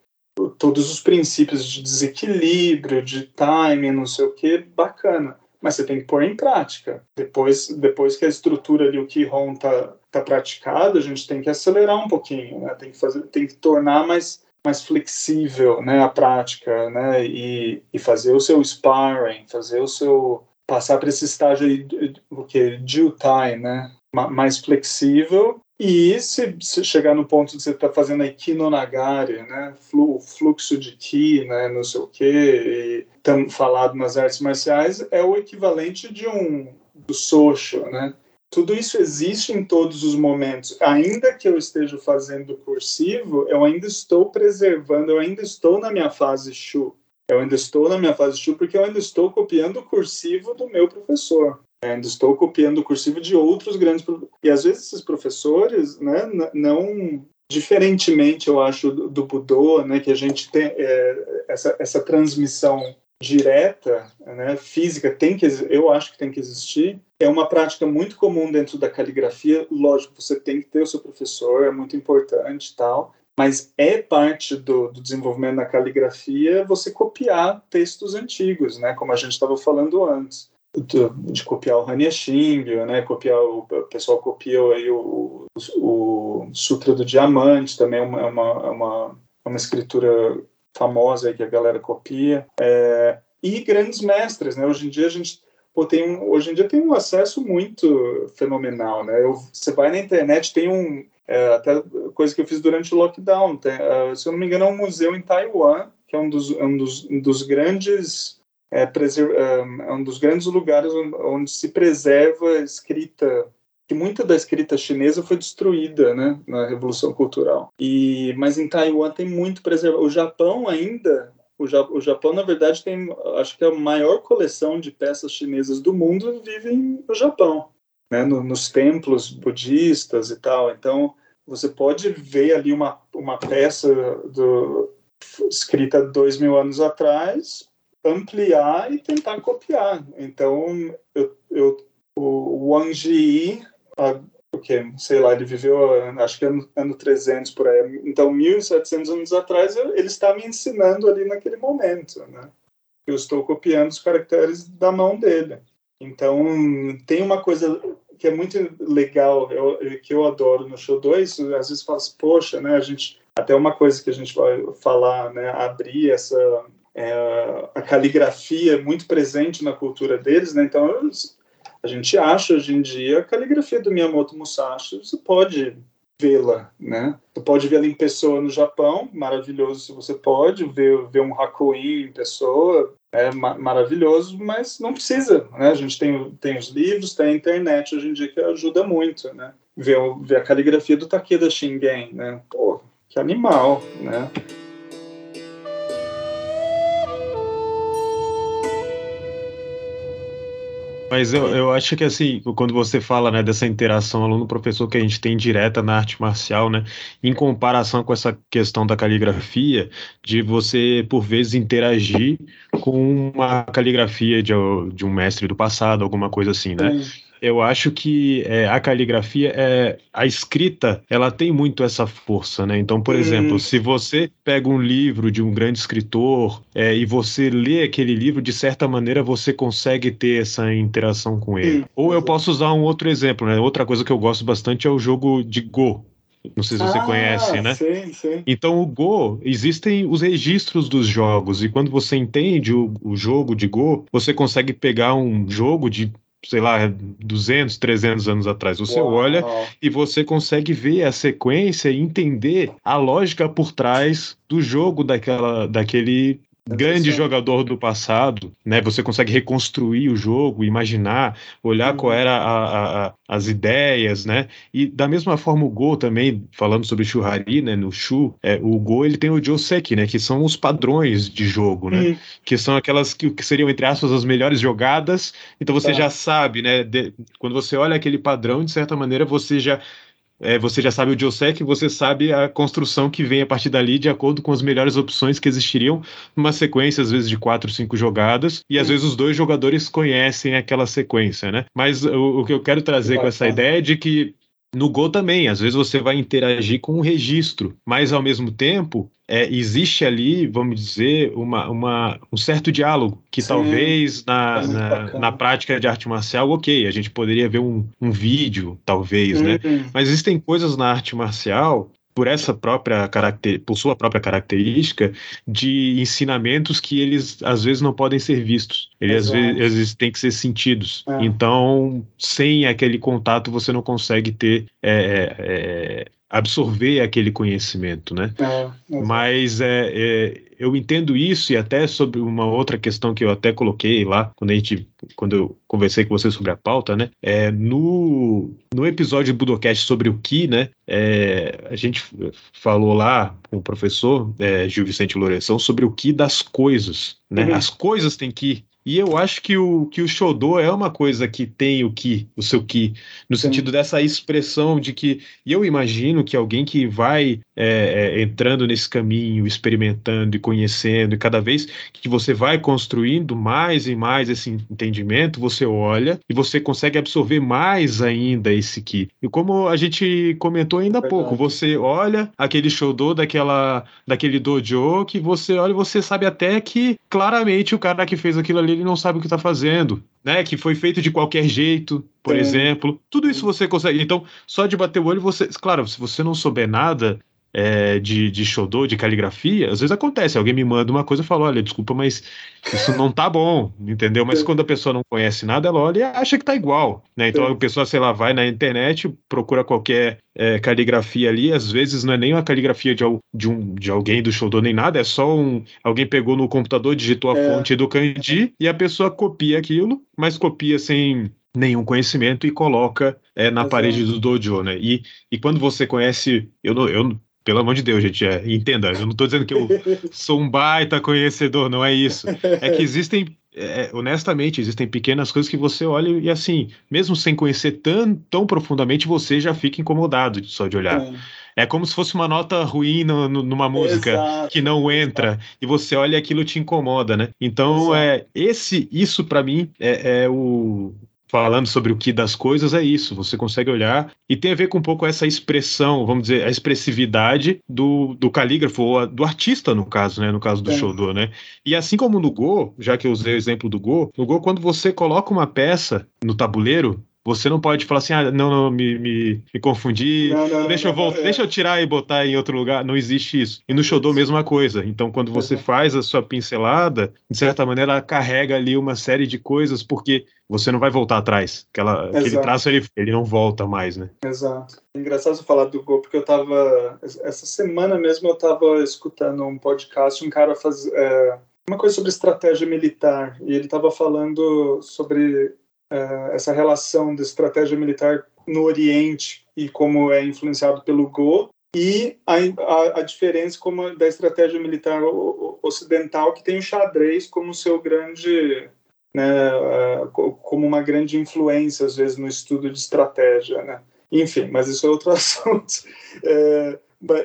todos os princípios de desequilíbrio, de timing, não sei o que, bacana mas você tem que pôr em prática. Depois, depois que a estrutura ali, o Kihon tá, tá praticado, a gente tem que acelerar um pouquinho, né? Tem que fazer, tem que tornar mais mais flexível, né, a prática, né, e, e fazer o seu sparring, fazer o seu passar para esse estágio aí, o que Jutai, né, mais flexível e se, se, chegar no ponto de você estar tá fazendo a Kinonagari, né, Flu, fluxo de Ki, né, não sei o quê, e falado nas artes marciais, é o equivalente de um do social, né? Tudo isso existe em todos os momentos. Ainda que eu esteja fazendo cursivo, eu ainda estou preservando, eu ainda estou na minha fase Shu. Eu ainda estou na minha fase Shu porque eu ainda estou copiando o cursivo do meu professor. Ainda estou copiando o cursivo de outros grandes. E às vezes esses professores, né, não. Diferentemente, eu acho, do Budô, né, que a gente tem é, essa, essa transmissão direta, né, física, tem que, eu acho que tem que existir. É uma prática muito comum dentro da caligrafia. Lógico, você tem que ter o seu professor, é muito importante tal. Mas é parte do, do desenvolvimento da caligrafia você copiar textos antigos, né, como a gente estava falando antes de copiar o Hanya Shimbyo, né? Copiar o, o pessoal copiou aí o, o, o, Sutra do Diamante, também é uma, é uma, é uma, uma escritura famosa que a galera copia. É, e grandes mestres, né? Hoje em dia a gente pô, tem um, hoje em dia tem um acesso muito fenomenal, né? Eu, você vai na internet tem um é, até coisa que eu fiz durante o lockdown. Tem, uh, se eu não me engano, é um museu em Taiwan que é um dos, um dos, um dos grandes é, é, um dos grandes lugares onde se preserva escrita que muita da escrita chinesa foi destruída, né, na Revolução Cultural. E mas em Taiwan tem muito preservado. O Japão ainda, o, ja, o Japão na verdade tem, acho que a maior coleção de peças chinesas do mundo vive no Japão, né, no, nos templos budistas e tal. Então você pode ver ali uma uma peça do, escrita dois mil anos atrás ampliar e tentar copiar. Então, eu, eu, o Wang Ji, o que, sei lá, ele viveu, acho que ano, ano 300 por aí. Então, 1.700 anos atrás, ele está me ensinando ali naquele momento, né? Eu estou copiando os caracteres da mão dele. Então, tem uma coisa que é muito legal, eu, que eu adoro no show 2, às vezes fala assim, poxa, né, a gente, até uma coisa que a gente vai falar, né, abrir essa é, a caligrafia é muito presente na cultura deles, né? Então a gente acha hoje em dia a caligrafia do Miyamoto Musashi, você pode vê-la, né? Você pode vê-la em pessoa no Japão, maravilhoso se você pode ver, ver um Hakuin em pessoa, é ma maravilhoso, mas não precisa, né? A gente tem, tem os livros, tem a internet hoje em dia que ajuda muito, né? Ver, ver a caligrafia do Takeda Shingen, né? Pô, que animal, né? Mas eu, eu acho que assim, quando você fala né, dessa interação aluno-professor que a gente tem direta na arte marcial, né, em comparação com essa questão da caligrafia, de você, por vezes, interagir com uma caligrafia de, de um mestre do passado, alguma coisa assim, né? Eu acho que é, a caligrafia, é, a escrita, ela tem muito essa força, né? Então, por exemplo, se você pega um livro de um grande escritor é, e você lê aquele livro, de certa maneira você consegue ter essa interação com ele. Ou eu posso usar um outro exemplo, né? Outra coisa que eu gosto bastante é o jogo de Go. Não sei se você ah, conhece, né? Sim, sim. Então, o Go, existem os registros dos jogos, e quando você entende o, o jogo de Go, você consegue pegar um jogo de sei lá, 200, 300 anos atrás. Você Uau. olha e você consegue ver a sequência e entender a lógica por trás do jogo daquela, daquele grande jogador do passado, né? Você consegue reconstruir o jogo, imaginar, olhar uhum. qual era a, a, as ideias, né? E da mesma forma o Go também, falando sobre Shuhari, né? No Shu, é, o Go ele tem o Joseki, né? Que são os padrões de jogo, né? Uhum. Que são aquelas que, que, seriam entre aspas as melhores jogadas. Então você tá. já sabe, né? De, quando você olha aquele padrão, de certa maneira você já é, você já sabe o Josec, você sabe a construção que vem a partir dali de acordo com as melhores opções que existiriam numa sequência, às vezes, de quatro, cinco jogadas, e às vezes os dois jogadores conhecem aquela sequência, né? Mas o, o que eu quero trazer com essa ideia é de que no Go também, às vezes você vai interagir com um registro, mas ao mesmo tempo é, existe ali, vamos dizer, uma, uma, um certo diálogo que Sim, talvez na, é na, na, prática de arte marcial, ok, a gente poderia ver um, um vídeo, talvez, né? Uhum. Mas existem coisas na arte marcial por essa própria caracter, por sua própria característica de ensinamentos que eles às vezes não podem ser vistos, eles às vezes, às vezes, têm que ser sentidos. É. Então, sem aquele contato você não consegue ter é, é, absorver aquele conhecimento, né? É, Mas é, é, eu entendo isso e até sobre uma outra questão que eu até coloquei lá quando a gente, quando eu conversei com você sobre a pauta, né? É, no, no episódio do Budocast sobre o que, né? É, a gente falou lá com o professor é, Gil Vicente Lourenção sobre o que das coisas, né? Uhum. As coisas têm que e eu acho que o, que o Shodô é uma coisa que tem o que, o seu que, no Sim. sentido dessa expressão de que. E eu imagino que alguém que vai é, é, entrando nesse caminho, experimentando e conhecendo, e cada vez que você vai construindo mais e mais esse entendimento, você olha e você consegue absorver mais ainda esse que. E como a gente comentou ainda há pouco, você olha aquele Shodô daquela, daquele dojo que você olha e você sabe até que claramente o cara que fez aquilo ali ele não sabe o que está fazendo, né? Que foi feito de qualquer jeito, por é. exemplo. Tudo isso você consegue. Então, só de bater o olho, você. Claro, se você não souber nada, é, de, de Shodô, de caligrafia, às vezes acontece, alguém me manda uma coisa e fala, olha, desculpa, mas isso não tá bom, entendeu? Mas quando a pessoa não conhece nada, ela olha e acha que tá igual, né? Então a pessoa, sei lá, vai na internet, procura qualquer é, caligrafia ali, às vezes não é nem uma caligrafia de, de, um, de alguém do Shodô nem nada, é só um, alguém pegou no computador, digitou a é. fonte do kanji e a pessoa copia aquilo, mas copia sem nenhum conhecimento e coloca é, na Exato. parede do dojo, né? E, e quando você conhece, eu, eu pelo amor de Deus, gente, é, entenda, eu não estou dizendo que eu sou um baita conhecedor, não é isso. É que existem, é, honestamente, existem pequenas coisas que você olha e assim, mesmo sem conhecer tão, tão profundamente, você já fica incomodado só de olhar. É. é como se fosse uma nota ruim no, no, numa música exato, que não entra exato. e você olha e aquilo te incomoda, né? Então, exato. é esse, isso para mim é, é o, falando sobre o que das coisas é isso. Você consegue olhar e tem a ver com um pouco essa expressão, vamos dizer, a expressividade do, do calígrafo, ou do artista, no caso, né? No caso do é. Shodô, né? E assim como no Go, já que eu usei o exemplo do Go, no Go, quando você coloca uma peça no tabuleiro, você não pode falar assim, ah, não, não, me, me, me confundi, não, não, deixa, eu voltar, é. deixa eu tirar e botar em outro lugar. Não existe isso. E no Shodô, mesma coisa. Então, quando você faz a sua pincelada, de certa maneira, ela carrega ali uma série de coisas, porque você não vai voltar atrás. Aquela, aquele traço, ele, ele não volta mais, né? Exato. Engraçado você falar do Go, porque eu tava... Essa semana mesmo eu tava escutando um podcast, um cara faz... É, uma coisa sobre estratégia militar, e ele tava falando sobre uh, essa relação de estratégia militar no Oriente e como é influenciado pelo Go e a, a, a, diferença como da estratégia militar ocidental que tem o xadrez como seu grande né, uh, como uma grande influência às vezes no estudo de estratégia né? enfim mas isso é outro assunto é,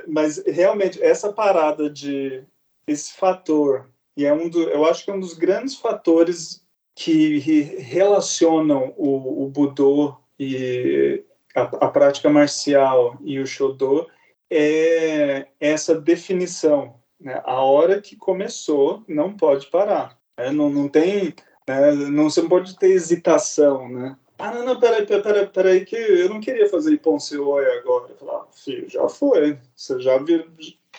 mas realmente essa parada de esse fator e é um do, eu acho que é um dos grandes fatores que relacionam o, o Budô e a, a, prática marcial e o Shodô é essa definição. Né? A hora que começou, não pode parar. Né? Não, não tem. Né? Não, você não pode ter hesitação. Né? Ah, não, não, peraí, peraí, peraí, que eu não queria fazer Oi agora. Eu falei, ah, filho, já foi. Você já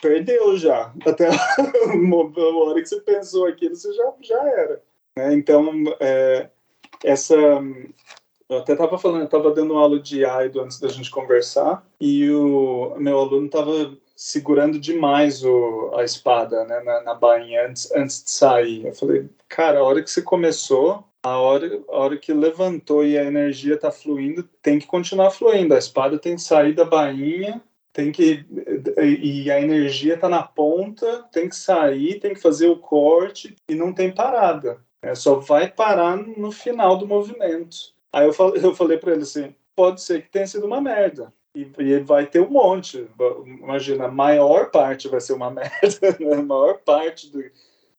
perdeu já. Até a hora que você pensou aquilo, você já, já era. Né? Então, é, essa. Eu até estava falando, estava dando aula de Aido antes da gente conversar, e o meu aluno estava segurando demais o, a espada né, na, na bainha antes, antes de sair. Eu falei, cara, a hora que você começou, a hora, a hora que levantou e a energia está fluindo, tem que continuar fluindo. A espada tem que sair da bainha, tem que e a energia está na ponta, tem que sair, tem que fazer o corte e não tem parada. É, só vai parar no final do movimento. Aí eu falei, eu falei para ele assim, pode ser que tenha sido uma merda. E, e vai ter um monte. Imagina, a maior parte vai ser uma merda. Né? A maior parte do,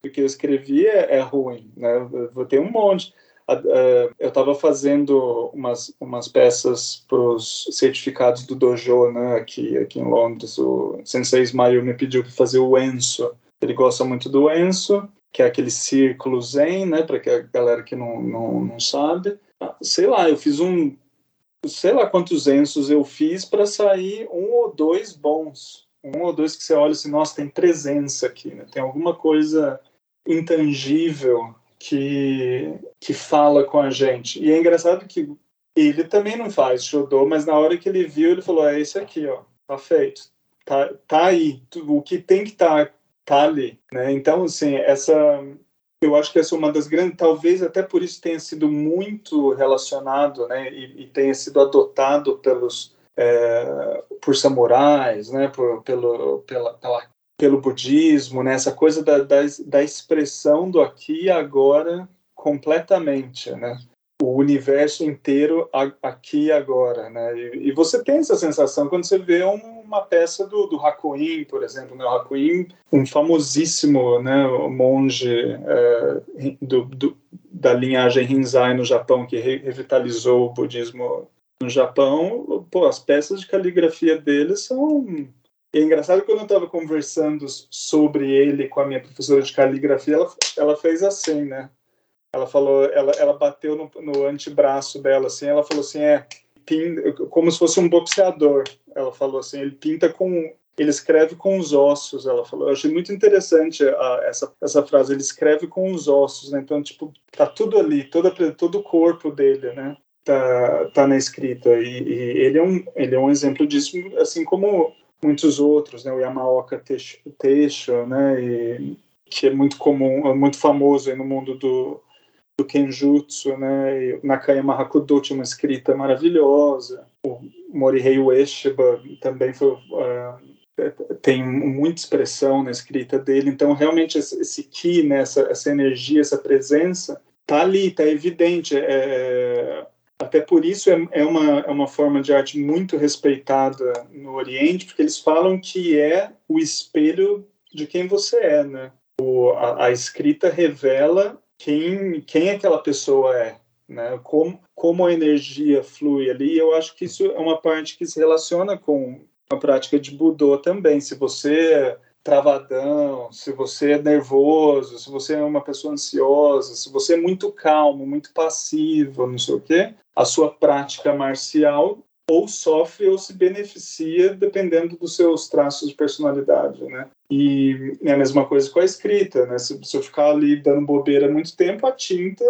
do que eu escrevi é, é ruim. Né? Vou ter um monte. Eu estava fazendo umas, umas peças para os certificados do dojo né, aqui, aqui em Londres. O Sensei Ismael me pediu para fazer o Enso. Ele gosta muito do Enso, que é aquele círculo zen, né, para que a galera que não, não, não sabe. Sei lá, eu fiz um. Sei lá quantos Ensos eu fiz para sair um ou dois bons. Um ou dois que você olha assim, nossa, tem presença aqui, né? tem alguma coisa intangível que, que fala com a gente. E é engraçado que ele também não faz Shodô, mas na hora que ele viu, ele falou: é esse aqui, ó, tá feito, tá, tá aí, o que tem que estar tá, tá ali, né? Então, assim, essa eu acho que essa é uma das grandes, talvez até por isso tenha sido muito relacionado, né, e, e tenha sido adotado pelos é, por samurais, né, por, pelo, pela, pela pelo budismo, né? essa coisa da, da, da expressão do aqui e agora completamente, né? O universo inteiro aqui e agora, né? E, e, você tem essa sensação quando você vê um, uma peça do, do Hakuin, por exemplo, né? O Hakuin, um famosíssimo, né, monge é, do, do, da linhagem Rinzai no Japão que re revitalizou o budismo no Japão. Pô, as peças de caligrafia dele são é engraçado quando eu estava conversando sobre ele com a minha professora de caligrafia, ela, ela fez assim, né? Ela falou, ela, ela bateu no, no antebraço dela, assim, ela falou assim, é, pinta, como se fosse um boxeador. Ela falou assim, ele pinta com, ele escreve com os ossos. Ela falou, eu achei muito interessante a, essa, essa frase, ele escreve com os ossos, né? Então, tipo, tá tudo ali, todo, todo o corpo dele, né? Tá, tá na escrita. E, e ele, é um, ele é um exemplo disso, assim como muitos outros, né? O Yamaoka Teisho, né? E, que é muito comum, é muito famoso no mundo do, do Kenjutsu, né? Nakayama Hakudo tinha uma escrita maravilhosa. O Morihei Ueshiba também foi uh, tem muita expressão na escrita dele. Então, realmente, esse, ki, né? essa, essa energia, essa presença, tá ali, tá evidente. É, até por isso é, é, uma, é uma forma de arte muito respeitada no Oriente, porque eles falam que é o espelho de quem você é, né? O, a, a escrita revela quem, quem aquela pessoa é, né? Como, como a energia flui ali. Eu acho que isso é uma parte que se relaciona com a prática de Budô também. Se você travadão, se você é nervoso, se você é uma pessoa ansiosa, se você é muito calmo, muito passivo, não sei o quê, a sua prática marcial ou sofre ou se beneficia dependendo dos seus traços de personalidade, né? E é a mesma coisa com a escrita, né? Se, se eu ficar ali dando bobeira muito tempo, a tinta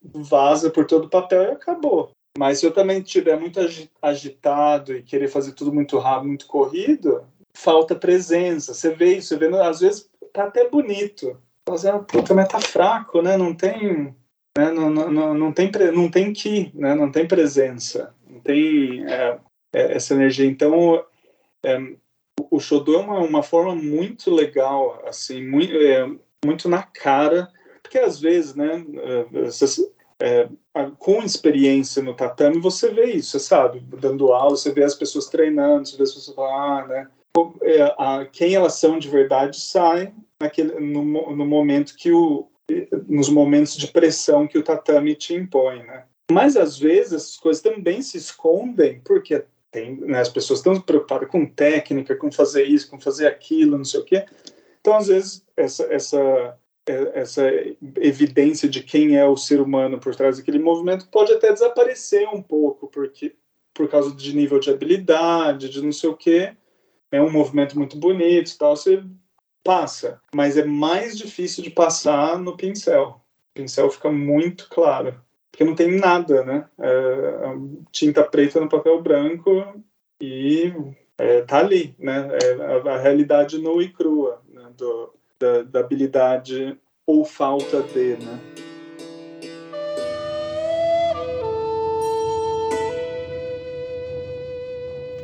vaza por todo o papel e acabou. Mas se eu também estiver muito agitado e querer fazer tudo muito rápido, muito corrido, falta presença. Você vê isso, você vê, às vezes tá até bonito. Mas, ah, puta, mas tá fraco, né? Não tem, né? Não, não, não, não tem, não tem que, né? Não tem presença, não tem é, é, essa energia. Então, é, o Shodô é uma, uma forma muito legal, assim, muito, é, muito na cara, porque às vezes, né? Você, é, com experiência no tatame, você vê isso, você sabe, dando aula, você vê as pessoas treinando, você vê as pessoas falar, ah, né? é, quem elas são de verdade sai naquele, no, no momento que o nos momentos de pressão que o tatame te impõe, né? Mas às vezes essas coisas também se escondem porque tem, né, as pessoas estão preocupadas com técnica, com fazer isso, com fazer aquilo, não sei o quê. Então às vezes essa essa é, essa evidência de quem é o ser humano por trás daquele movimento pode até desaparecer um pouco porque por causa de nível de habilidade, de não sei o quê é um movimento muito bonito e tal, você passa. Mas é mais difícil de passar no pincel. O pincel fica muito claro. Porque não tem nada, né? É, tinta preta no papel branco e é, tá ali, né? É a, a realidade nua e crua né? Do, da, da habilidade ou falta de, né?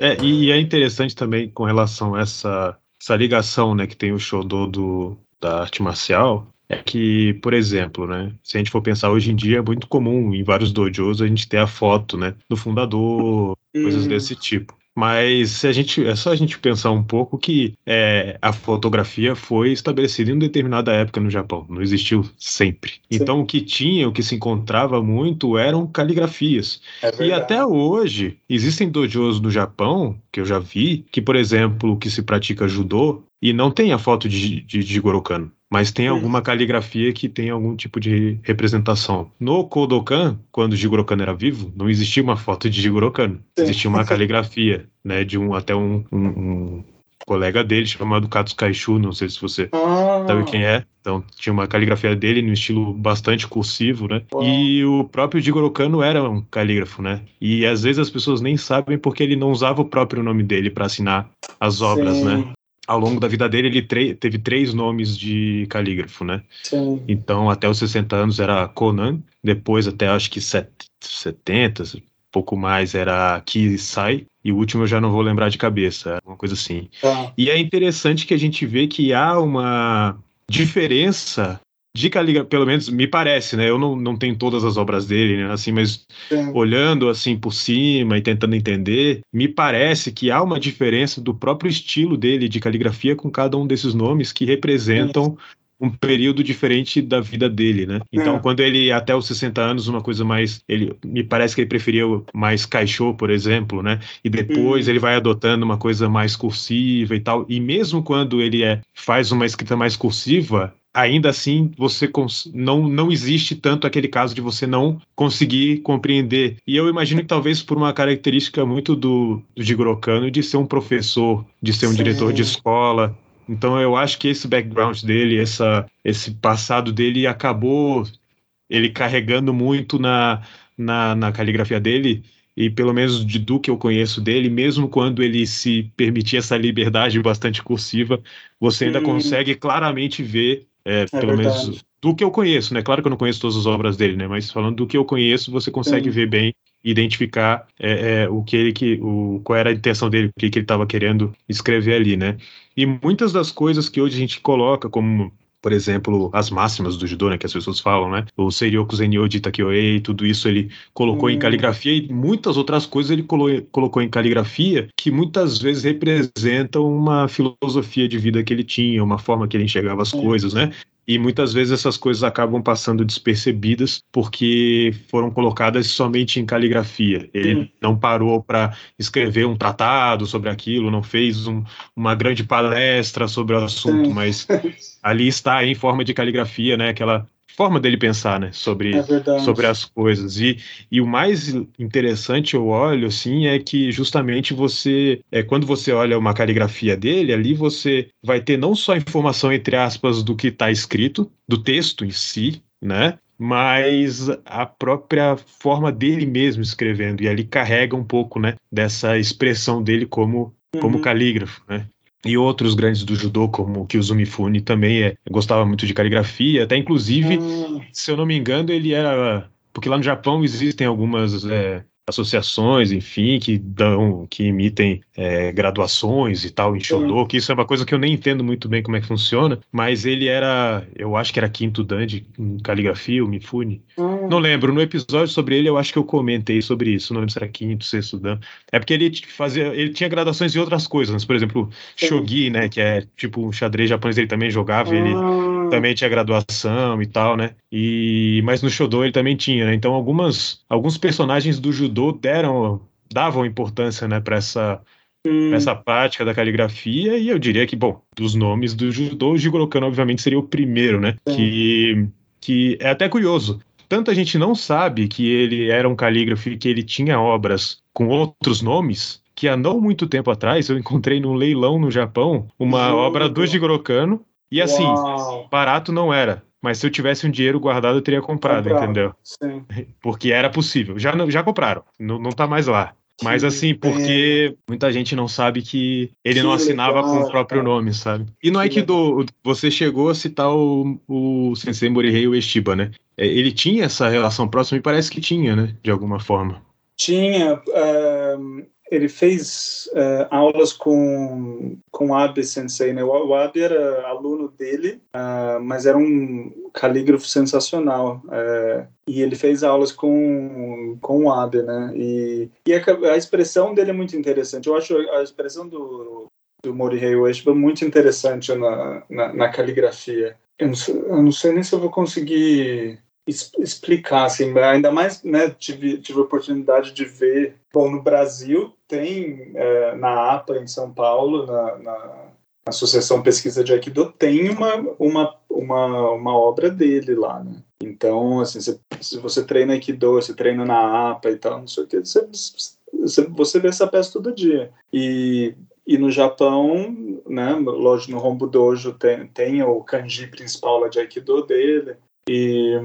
É, e é interessante também com relação a essa, essa ligação né, que tem o Shodo do, da arte marcial, é que, por exemplo, né, se a gente for pensar hoje em dia, é muito comum em vários dojos a gente ter a foto né, do fundador, coisas hum. desse tipo. Mas se a gente, é só a gente pensar um pouco que é, a fotografia foi estabelecida em uma determinada época no Japão, não existiu sempre. Sim. Então o que tinha, o que se encontrava muito eram caligrafias. É e até hoje existem dojos no Japão que eu já vi que, por exemplo, que se pratica judô e não tem a foto de, de, de Gorokan mas tem alguma caligrafia que tem algum tipo de representação. No Kodokan, quando Jigoro Kano era vivo, não existia uma foto de Jigoro Kano. Existia uma caligrafia, né, de um até um, um, um colega dele chamado Katsu Kaishu, não sei se você ah. sabe quem é. Então tinha uma caligrafia dele no estilo bastante cursivo, né? E o próprio Jigoro Kano era um calígrafo, né? E às vezes as pessoas nem sabem porque ele não usava o próprio nome dele para assinar as obras, Sim. né? Ao longo da vida dele, ele teve três nomes de calígrafo, né? Sim. Então, até os 60 anos era Conan, depois até acho que 70, pouco mais era Kisai, e o último eu já não vou lembrar de cabeça, uma coisa assim. Tá. E é interessante que a gente vê que há uma diferença de caligrafia, pelo menos me parece, né? Eu não, não tenho todas as obras dele, né? assim, mas é. olhando assim por cima e tentando entender, me parece que há uma diferença do próprio estilo dele de caligrafia com cada um desses nomes que representam um período diferente da vida dele, né? Então, é. quando ele até os 60 anos, uma coisa mais, ele me parece que ele preferia mais caixô, por exemplo, né? E depois uhum. ele vai adotando uma coisa mais cursiva e tal. E mesmo quando ele é faz uma escrita mais cursiva, ainda assim você não, não existe tanto aquele caso de você não conseguir compreender. E eu imagino que talvez por uma característica muito do, do Jigoro Kano de ser um professor, de ser um Sim. diretor de escola. Então eu acho que esse background dele, essa, esse passado dele acabou ele carregando muito na, na, na caligrafia dele e pelo menos de, do que eu conheço dele, mesmo quando ele se permitia essa liberdade bastante cursiva, você ainda hum. consegue claramente ver é, é pelo verdade. menos do que eu conheço, né? Claro que eu não conheço todas as obras dele, né? Mas falando do que eu conheço, você consegue Sim. ver bem identificar é, é, o que ele que o qual era a intenção dele, o que, que ele estava querendo escrever ali, né? E muitas das coisas que hoje a gente coloca como por exemplo, as máximas do judô, né, que as pessoas falam, né? O Seiryoku Zenyo de Takyoei, tudo isso ele colocou hum. em caligrafia e muitas outras coisas ele colo colocou em caligrafia que muitas vezes representam uma filosofia de vida que ele tinha, uma forma que ele enxergava as coisas, né? E muitas vezes essas coisas acabam passando despercebidas porque foram colocadas somente em caligrafia. Ele não parou para escrever um tratado sobre aquilo, não fez um, uma grande palestra sobre o assunto, mas ali está em forma de caligrafia, né? Aquela forma dele pensar, né, sobre, é sobre as coisas. E, e o mais interessante eu olho, assim, é que justamente você, é, quando você olha uma caligrafia dele, ali você vai ter não só informação, entre aspas, do que está escrito, do texto em si, né, mas a própria forma dele mesmo escrevendo, e ali carrega um pouco, né, dessa expressão dele como, como uhum. calígrafo, né e outros grandes do judô, como Kyuzumi Fune, também é, gostava muito de caligrafia, até inclusive, hum. se eu não me engano, ele era. Porque lá no Japão existem algumas é, associações, enfim, que dão, que emitem é, graduações e tal em Shodo, que isso é uma coisa que eu nem entendo muito bem como é que funciona, mas ele era, eu acho que era quinto dan de caligrafia, o Mifune. Hum. Não lembro, no episódio sobre ele eu acho que eu comentei sobre isso, não lembro se era quinto, sexto dan. É porque ele fazia, ele tinha graduações em outras coisas, por exemplo, shogi, né, que é tipo um xadrez japonês, ele também jogava, ele ah. Também tinha graduação e tal, né? E mas no Shodo ele também tinha, né? Então algumas alguns personagens do judô deram davam importância, né, para essa hum. essa prática da caligrafia e eu diria que, bom, dos nomes do judô, o Jigoro Kano obviamente seria o primeiro, né? Que que é até curioso. Tanta gente não sabe que ele era um calígrafo e que ele tinha obras com outros nomes, que há não muito tempo atrás eu encontrei num leilão no Japão uma obra do Jigoro Kano e assim, Uau. barato não era. Mas se eu tivesse um dinheiro guardado, eu teria comprado, comprado. entendeu? Sim. Porque era possível. Já, já compraram, não, não tá mais lá. Mas assim, porque muita gente não sabe que ele Que não assinava legal, com o próprio cara. nome, sabe? E no Que Aikido, você chegou a citar o, o Sensei Morihei Ueshiba, né? É, Ele tinha essa relação próxima e parece que tinha, né? De alguma forma. Tinha. ehm, ele fez eh, aulas com, com Abe Sensei, né? O, Abe era aluno dele, ah, mas era um calígrafo sensacional. eh, e ele fez aulas com, com o Abe, né? E, e a, a expressão dele é muito interessante. Eu acho a expressão do, do Morihei Ueshiba muito interessante na, na, na caligrafia. Eu não, sei, eu não sei nem se eu vou conseguir explicar, assim, ainda mais, né, tive, tive a oportunidade de ver, bom, no Brasil tem, eh, na APA, em São Paulo, na, na Associação Pesquisa de Aikido, tem uma, uma, uma, uma obra dele lá, né? Então, assim, se, se você treina Aikido, você treina na APA e tal, não sei o que, você, você, vê essa peça todo dia. E, e no Japão, né, lógico, no Hombu Dojo tem, tem o kanji principal lá de Aikido dele, e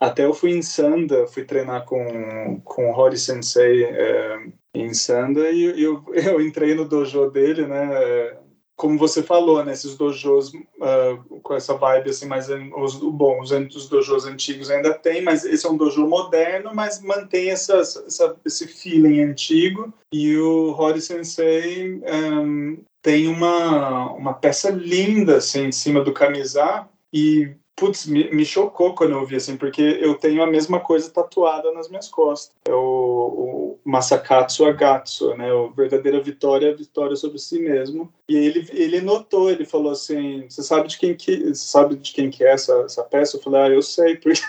até eu fui em Sanda, fui treinar com, com o Hori Sensei é, em Sanda e eu, eu entrei no dojo dele, né? é, Como você falou, né? Esses dojos ah, com essa vibe assim, mais an- os, bom, os, os dojos antigos ainda tem, mas esse é um dojo moderno, mas mantém essa, essa, esse feeling antigo. E o Hori Sensei hum, tem uma, uma peça linda assim em cima do kamisá e Putz, me, me chocou quando eu vi, assim, porque eu tenho a mesma coisa tatuada nas minhas costas. É o, o Masakatsu Agatsu, né? O verdadeira vitória é a vitória sobre si mesmo. E ele, ele notou, ele falou assim, você sabe de quem que, sabe de quem que é essa, essa peça? Eu falei, ah, eu sei, porque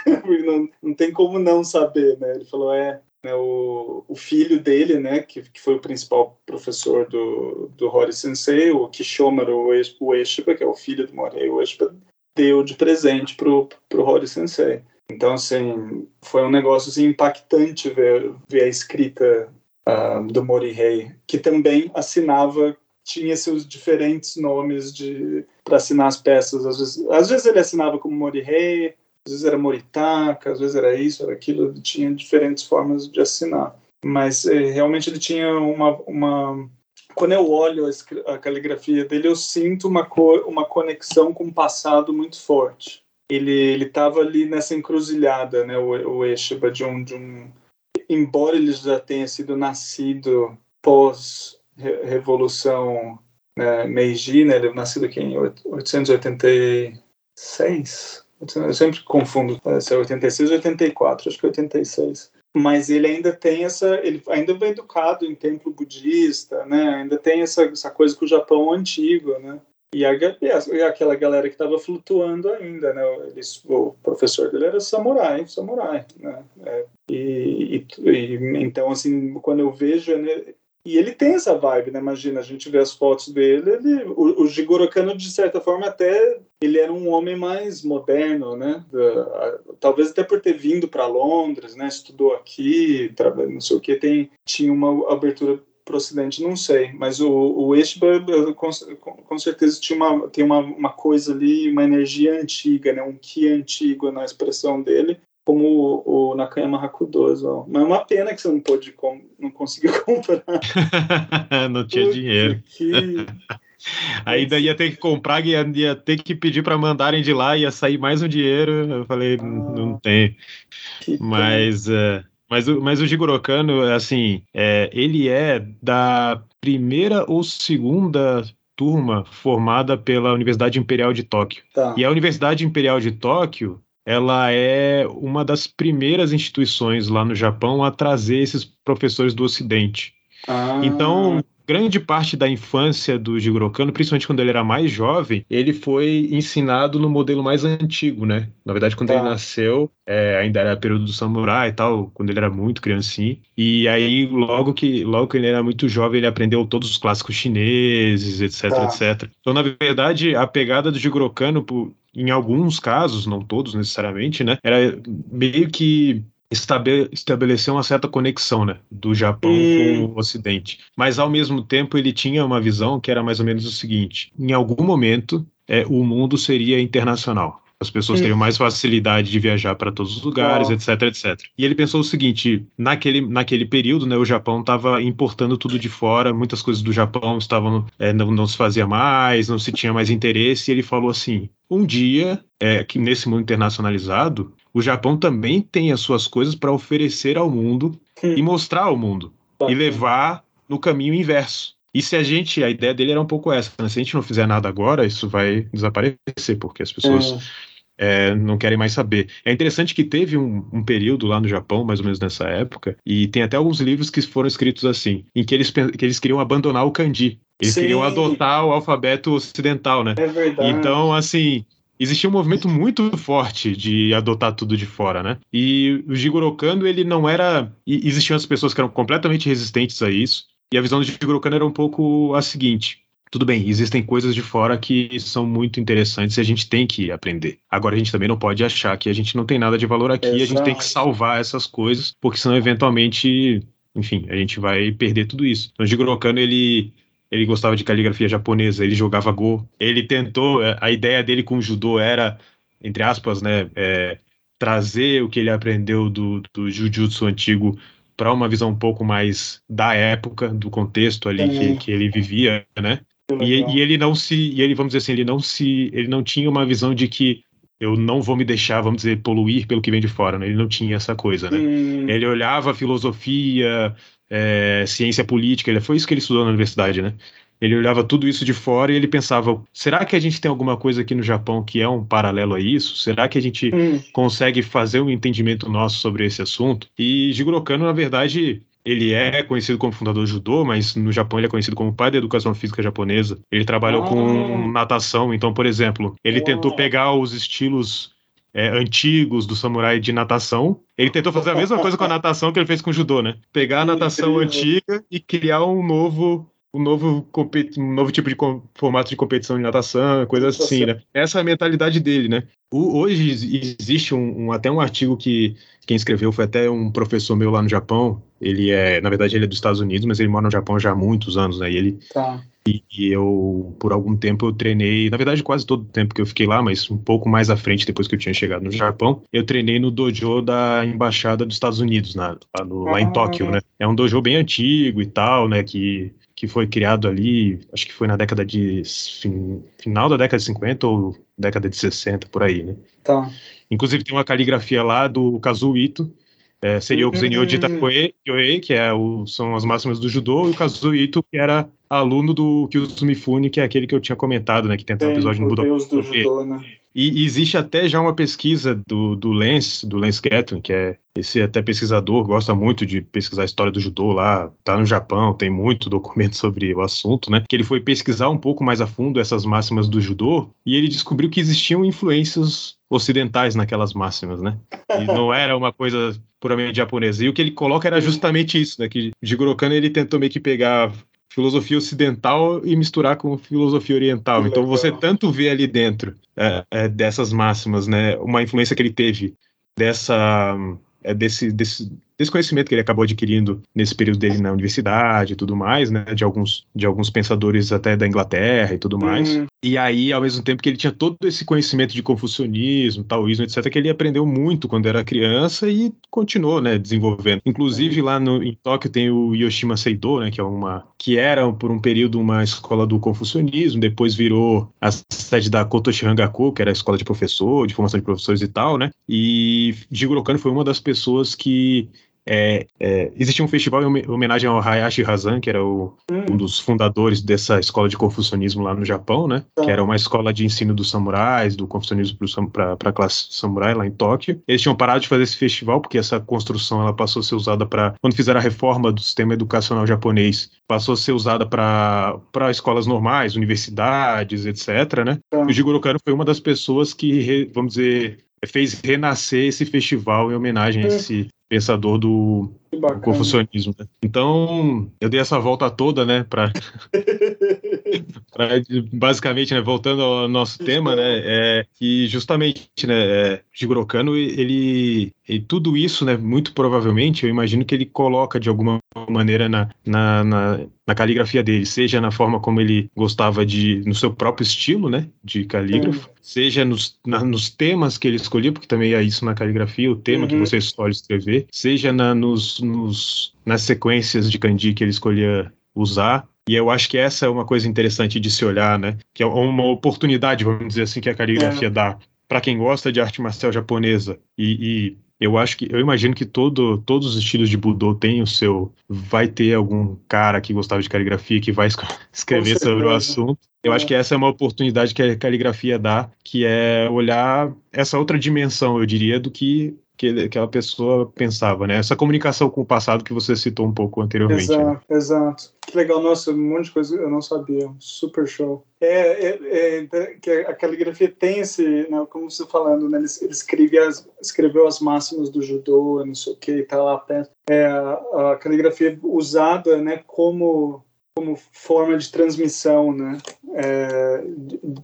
não, não tem como não saber, né? Ele falou, é, né, o, o filho dele, né, que, que foi o principal professor do, do Hori Sensei, o Kishomaru Ueshiba, que é o filho do Morihei Ueshiba, deu de presente pro, pro Hori Sensei. Então, assim, foi um negócio assim, impactante ver, ver a escrita ah, do Morihei, que também assinava, tinha seus diferentes nomes de para assinar as peças. Às vezes, às vezes ele assinava como Morihei, às vezes era Moritaka, às vezes era isso, era aquilo, tinha diferentes formas de assinar. Mas eh, realmente ele tinha uma, uma quando eu olho a, a caligrafia dele, eu sinto uma, co uma conexão com o passado muito forte. Ele ele estava ali nessa encruzilhada, né, o, o Eshiba, de um, de um. Embora ele já tenha sido nascido pós-revolução né, Meiji, né, ele é nascido aqui em 886. Eu sempre confundo eh, se é 86 ou 84, acho que é 86 mas ele ainda tem essa, ele ainda foi educado em templo budista, né? Ainda tem essa, essa coisa com o Japão antigo, né? E, a, e, aquela galera que estava flutuando ainda, né? Eles, o professor dele era samurai, samurai, né? É, e, e, e, então assim, quando eu vejo, né? E ele tem essa vibe, né? Imagina, a gente vê as fotos dele, ele, o, o Jigoro Kano, de certa forma, até ele era um homem mais moderno, né? Talvez até por ter vindo para Londres, né? Estudou aqui, não sei o que, tem, tinha uma abertura para o Ocidente, não sei. Mas o, o com, com, certeza, tinha uma, tem uma, uma coisa ali, uma energia antiga, né? Um ki antigo na expressão dele como o, o Nakayama Hakudozo. Mas é uma pena que você não pôde não conseguiu comprar. não tinha Putz, dinheiro. Que... Ainda ia ter que comprar, ia, ia ter que pedir para mandarem de lá, ia sair mais um dinheiro. Eu falei, ah, não tem. Mas, uh, mas, o, mas o Jigoro Kano, assim, é, ele é da primeira ou segunda turma formada pela Universidade Imperial de Tóquio. Tá. E a Universidade Imperial de Tóquio ela é uma das primeiras instituições lá no Japão a trazer esses professores do Ocidente. Ah. Então, grande parte da infância do Jigoro Kano, principalmente quando ele era mais jovem, ele foi ensinado no modelo mais antigo, né? Na verdade, quando tá. ele nasceu, é, ainda era período do samurai e tal, quando ele era muito criancinho. E aí, logo que, logo que ele era muito jovem, ele aprendeu todos os clássicos chineses, etc, tá. etc. Então, na verdade, a pegada do Jigoro Kano, em alguns casos, não todos necessariamente, né? Era meio que estabelecer uma certa conexão, né, do Japão Hum. com o Ocidente. Mas ao mesmo tempo ele tinha uma visão que era mais ou menos o seguinte: em algum momento é, o mundo seria internacional. As pessoas teriam mais facilidade de viajar para todos os lugares, etc, etc. E ele pensou o seguinte: naquele, naquele período, né, o Japão estava importando tudo de fora, muitas coisas do Japão estavam é, não, não se fazia mais, não se tinha mais interesse. E ele falou assim: um dia, é, que nesse mundo internacionalizado, o Japão também tem as suas coisas para oferecer ao mundo e mostrar ao mundo e levar no caminho inverso. E se a gente, a ideia dele era um pouco essa, né? se a gente não fizer nada agora, isso vai desaparecer, porque as pessoas é. É, não querem mais saber. É interessante que teve um, um, período lá no Japão, mais ou menos nessa época, e tem até alguns livros que foram escritos assim, em que eles, que eles queriam abandonar o kanji. Eles Sim. queriam adotar o alfabeto ocidental, né? É verdade. Então, assim, existia um movimento muito forte de adotar tudo de fora, né? E o Jigoro Kano, ele não era... Existiam as pessoas que eram completamente resistentes a isso, e a visão de Jigoro Kano era um pouco a seguinte: tudo bem, existem coisas de fora que são muito interessantes e a gente tem que aprender. Agora a gente também não pode achar que a gente não tem nada de valor aqui, Exato. a gente tem que salvar essas coisas, porque senão eventualmente, enfim, a gente vai perder tudo isso. Então, Jigoro Kano, ele ele gostava de caligrafia japonesa, ele jogava Go. Ele tentou, é, a ideia dele com o judô era, entre aspas, né, é, trazer o que ele aprendeu do, do jiu-jitsu antigo para uma visão um pouco mais da época, do contexto ali que, que, ele vivia, né? E, e, ele não se, e ele vamos dizer assim, ele não se, ele não tinha uma visão de que eu não vou me deixar, vamos dizer, poluir pelo que vem de fora, né? Ele não tinha essa coisa, né? Hum. Ele olhava filosofia, é, ciência política, ele foi isso que ele estudou na universidade, né? Ele olhava tudo isso de fora e ele pensava: será que a gente tem alguma coisa aqui no Japão que é um paralelo a isso? Será que a gente hum. consegue fazer um entendimento nosso sobre esse assunto? E Jigoro Kano, na verdade, ele é conhecido como fundador do judô, mas no Japão ele é conhecido como pai da educação física japonesa. Ele trabalhou oh. com natação, então, por exemplo, ele tentou pegar os estilos é, antigos do samurai de natação. Ele tentou fazer a mesma coisa com a natação que ele fez com o judô, né? Pegar a natação antiga e criar um novo um novo, um novo tipo de formato de competição de natação, coisa assim, né? Essa é a mentalidade dele, né? O, hoje existe um, um, até um artigo que quem escreveu foi até um professor meu lá no Japão. Ele é, na verdade, ele é dos Estados Unidos, mas ele mora no Japão já há muitos anos, né? E ele tá. e, e, eu por algum tempo eu treinei, na verdade quase todo o tempo que eu fiquei lá, mas um pouco mais à frente depois que eu tinha chegado no Japão, eu treinei no dojo da embaixada dos Estados Unidos, na, lá, no, lá em ah. Tóquio, né? É um dojo bem antigo e tal, né? Que que foi criado ali, acho que foi na década de. Fin, final da década de 50 ou década de 60, por aí, né? Tá. Inclusive tem uma caligrafia lá do Kazuo Ito, é, seria o Zenyo de Itakoe, que é o, são as máximas do judô, e o Kazuo Ito, que era aluno do Kyuzo Mifune, que é aquele que eu tinha comentado, né, que tem até um episódio no Budapeste. do judô, né? E, existe até já uma pesquisa do, do Lance, do Lance Gatlin, que é esse até pesquisador, gosta muito de pesquisar a história do judô lá, tá no Japão, tem muito documento sobre o assunto, né? Que ele foi pesquisar um pouco mais a fundo essas máximas do judô e ele descobriu que existiam influências ocidentais naquelas máximas, né? E não era uma coisa puramente japonesa. E o que ele coloca era justamente isso, né? Que Jigoro Kano ele tentou meio que pegar filosofia ocidental e misturar com filosofia oriental. Então você tanto vê ali dentro é, é, dessas máximas, né, uma influência que ele teve dessa é, desse, desse desse conhecimento que ele acabou adquirindo nesse período dele na universidade e tudo mais, né, de alguns, de alguns pensadores até da Inglaterra e tudo mais. Uhum. E aí, ao mesmo tempo que ele tinha todo esse conhecimento de confucionismo, taoísmo, etc., que ele aprendeu muito quando era criança e continuou, né, desenvolvendo. Inclusive, lá no, em Tóquio tem o Yoshima Seido, né, que é uma que era por um período uma escola do confucionismo, depois virou a sede da Kotoshi Hangaku, que era a escola de professor, de formação de professores e tal, né? E Jigoro Kano foi uma das pessoas que é, é, existia um festival em homenagem ao Hayashi Hazan, que era o, hum. um dos fundadores dessa escola de confucionismo lá no Japão, né? Tá. Que era uma escola de ensino dos samurais, do confucionismo para a classe samurai lá em Tóquio. Eles tinham parado de fazer esse festival porque essa construção ela passou a ser usada para quando fizeram a reforma do sistema educacional japonês, passou a ser usada para escolas normais, universidades, etc. Né? Tá. O Jigoro Kano foi uma das pessoas que, vamos dizer, fez renascer esse festival em homenagem a hum. esse pensador do, do confucionismo. Né? Então, eu dei essa volta toda, né, para basicamente, né, voltando ao nosso tema, né, é que justamente, né, é, Jigoro Kano, ele e tudo isso, né, muito provavelmente, eu imagino que ele coloca de alguma maneira na, na, na, na, caligrafia dele, seja na forma como ele gostava de, no seu próprio estilo, né, de calígrafo, seja nos, na, nos temas que ele escolhia, porque também é isso na caligrafia, o tema uhum. que você escolhe escrever, seja na, nos, nos, nas sequências de kanji que ele escolhia usar, e eu acho que essa é uma coisa interessante de se olhar, né? Que é uma oportunidade, vamos dizer assim, que a caligrafia é. dá para quem gosta de arte marcial japonesa e, e eu acho que eu imagino que todo, todos os estilos de Budô têm o seu. Vai ter algum cara que gostava de caligrafia que vai escrever sobre o assunto. Eu é. acho que essa é uma oportunidade que a caligrafia dá, que é olhar essa outra dimensão, eu diria, do que que aquela pessoa pensava, né? Essa comunicação com o passado que você citou um pouco anteriormente. Exato, né? exato. Que legal, nossa, um monte de coisa eu não sabia. Super show. É, é, é que a caligrafia tem esse, né, como você falando, né, ele, ele escreve as, escreveu as máximas do judô, não sei o que, tá lá perto. É, a, a caligrafia usada, né, como como forma de transmissão, né, é,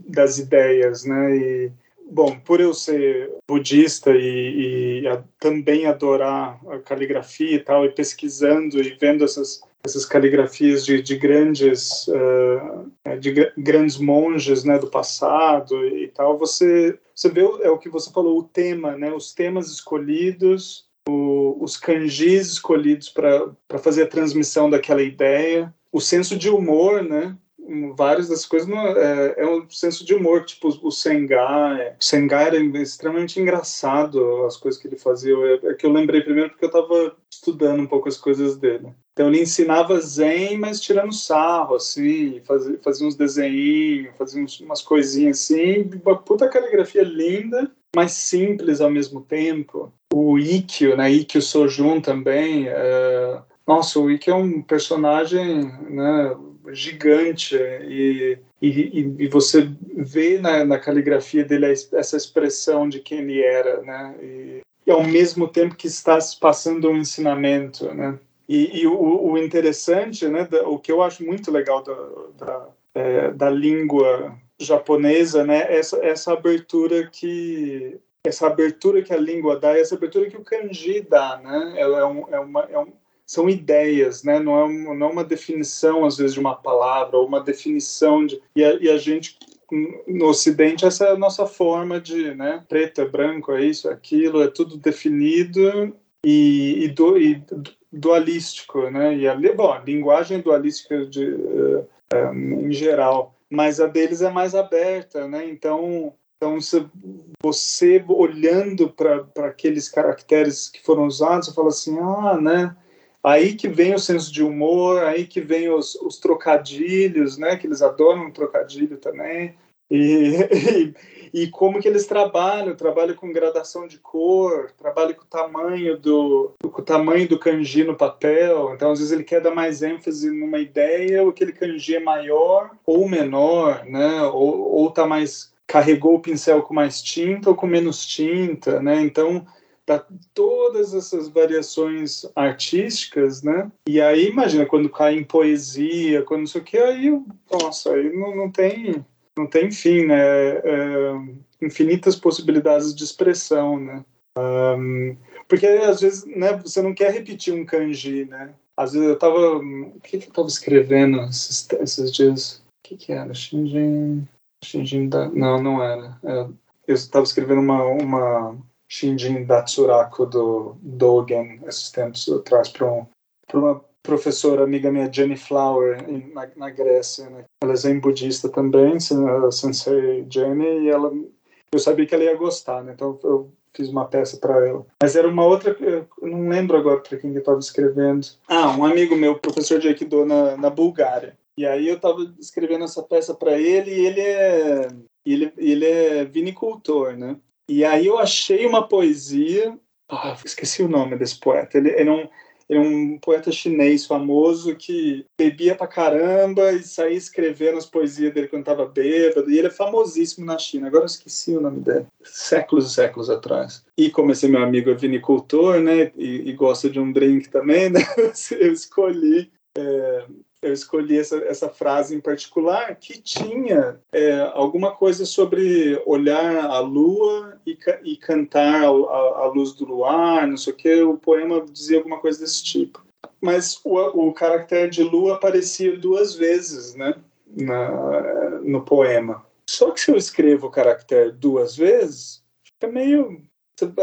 das ideias, né, e Bom, por eu ser budista e, e a, também adorar a caligrafia e tal, e pesquisando e vendo essas, essas caligrafias de, de grandes uh, de grandes monges né, do passado e tal, você, você vê, é o que você falou, o tema, né, os temas escolhidos, o, os kanjis escolhidos para fazer a transmissão daquela ideia, o senso de humor, né, várias das coisas é, é, um senso de humor, tipo o Sengai. O Sengai era extremamente engraçado, as coisas que ele fazia. É, é que eu lembrei primeiro porque eu estava estudando um pouco as coisas dele. Então ele ensinava zen, mas tirando sarro, assim, fazia, fazia uns desenhos, fazia uns, umas coisinhas assim, uma puta caligrafia linda, mas simples ao mesmo tempo. O Ikkyo, né, Ikkyo Sojun também, é... nossa, o Ikkyo é um personagem, né, gigante e, e, e você vê na, na, caligrafia dele essa expressão de quem ele era, né? E, e ao mesmo tempo que está se passando um ensinamento, né? E, e o, o, interessante, né? Da, o que eu acho muito legal da, da, é, da língua japonesa, né? Essa, essa abertura que essa abertura que a língua dá, essa abertura que o kanji dá, né? Ela é, um, é, uma, é um, são ideias, né? Não é, uma, não é uma definição, às vezes, de uma palavra, ou uma definição de. E a, e a, gente, no Ocidente, essa é a nossa forma de, né? Preto é branco, é isso, é aquilo, é tudo definido e, e, do, e dualístico, né? E a, bom, a linguagem dualística de, uh, um, em geral, mas a deles é mais aberta, né? Então, então, você olhando para aqueles caracteres que foram usados, você fala assim, ah, né? Aí que vem o senso de humor, aí que vem os, os trocadilhos, né? Que eles adoram um trocadilho também. E, e, e, como que eles trabalham, trabalham com gradação de cor, trabalham com o tamanho do, com o tamanho do kanji no papel. Então, às vezes ele quer dar mais ênfase numa ideia, ou aquele kanji é maior ou menor, né? Ou, ou tá mais carregou o pincel com mais tinta ou com menos tinta, né? Então, para todas essas variações artísticas, né? E aí, imagina, quando cai em poesia, quando não sei o que, aí, nossa, aí não, não tem não tem fim, né? É, infinitas possibilidades de expressão, né? Um, porque às vezes, né, você não quer repetir um kanji, né? Às vezes eu tava, o que que eu tava escrevendo esses, esses dias? O que que era? Shinjin, Shinjin da, não, não era. É, eu estava escrevendo uma, uma Shinjin Datsuraku do Dogen esses tempos atrás para um, uma professora amiga minha, Jenny Flower, na, na Grécia. Né? Ela é zen budista também, sensei Jenny, e ela, eu sabia que ela ia gostar, né? então eu fiz uma peça para ela. Mas era uma outra, eu não lembro agora para quem eu estava escrevendo. Ah, um amigo meu, professor de Aikido na, na Bulgária. E aí eu estava escrevendo essa peça para ele e ele é ele, ele é vinicultor, né? E aí eu achei uma poesia. Ah, esqueci o nome desse poeta. Ele, ele, é um, ele é um poeta chinês famoso que bebia pra caramba e saía escrevendo as poesias dele quando tava bêbado. E ele é famosíssimo na China. Agora eu esqueci o nome dele. Séculos e séculos atrás. E como esse meu amigo é vinicultor, né? E, e gosta de um drink também, né? Eu escolhi. É, eu escolhi essa, essa frase em particular que tinha é, alguma coisa sobre olhar a lua e, e cantar a, a, a, luz do luar, não sei o que. O poema dizia alguma coisa desse tipo. Mas o, o caractere de lua aparecia duas vezes, né, na, no poema. Só que se eu escrevo o caractere duas vezes, fica meio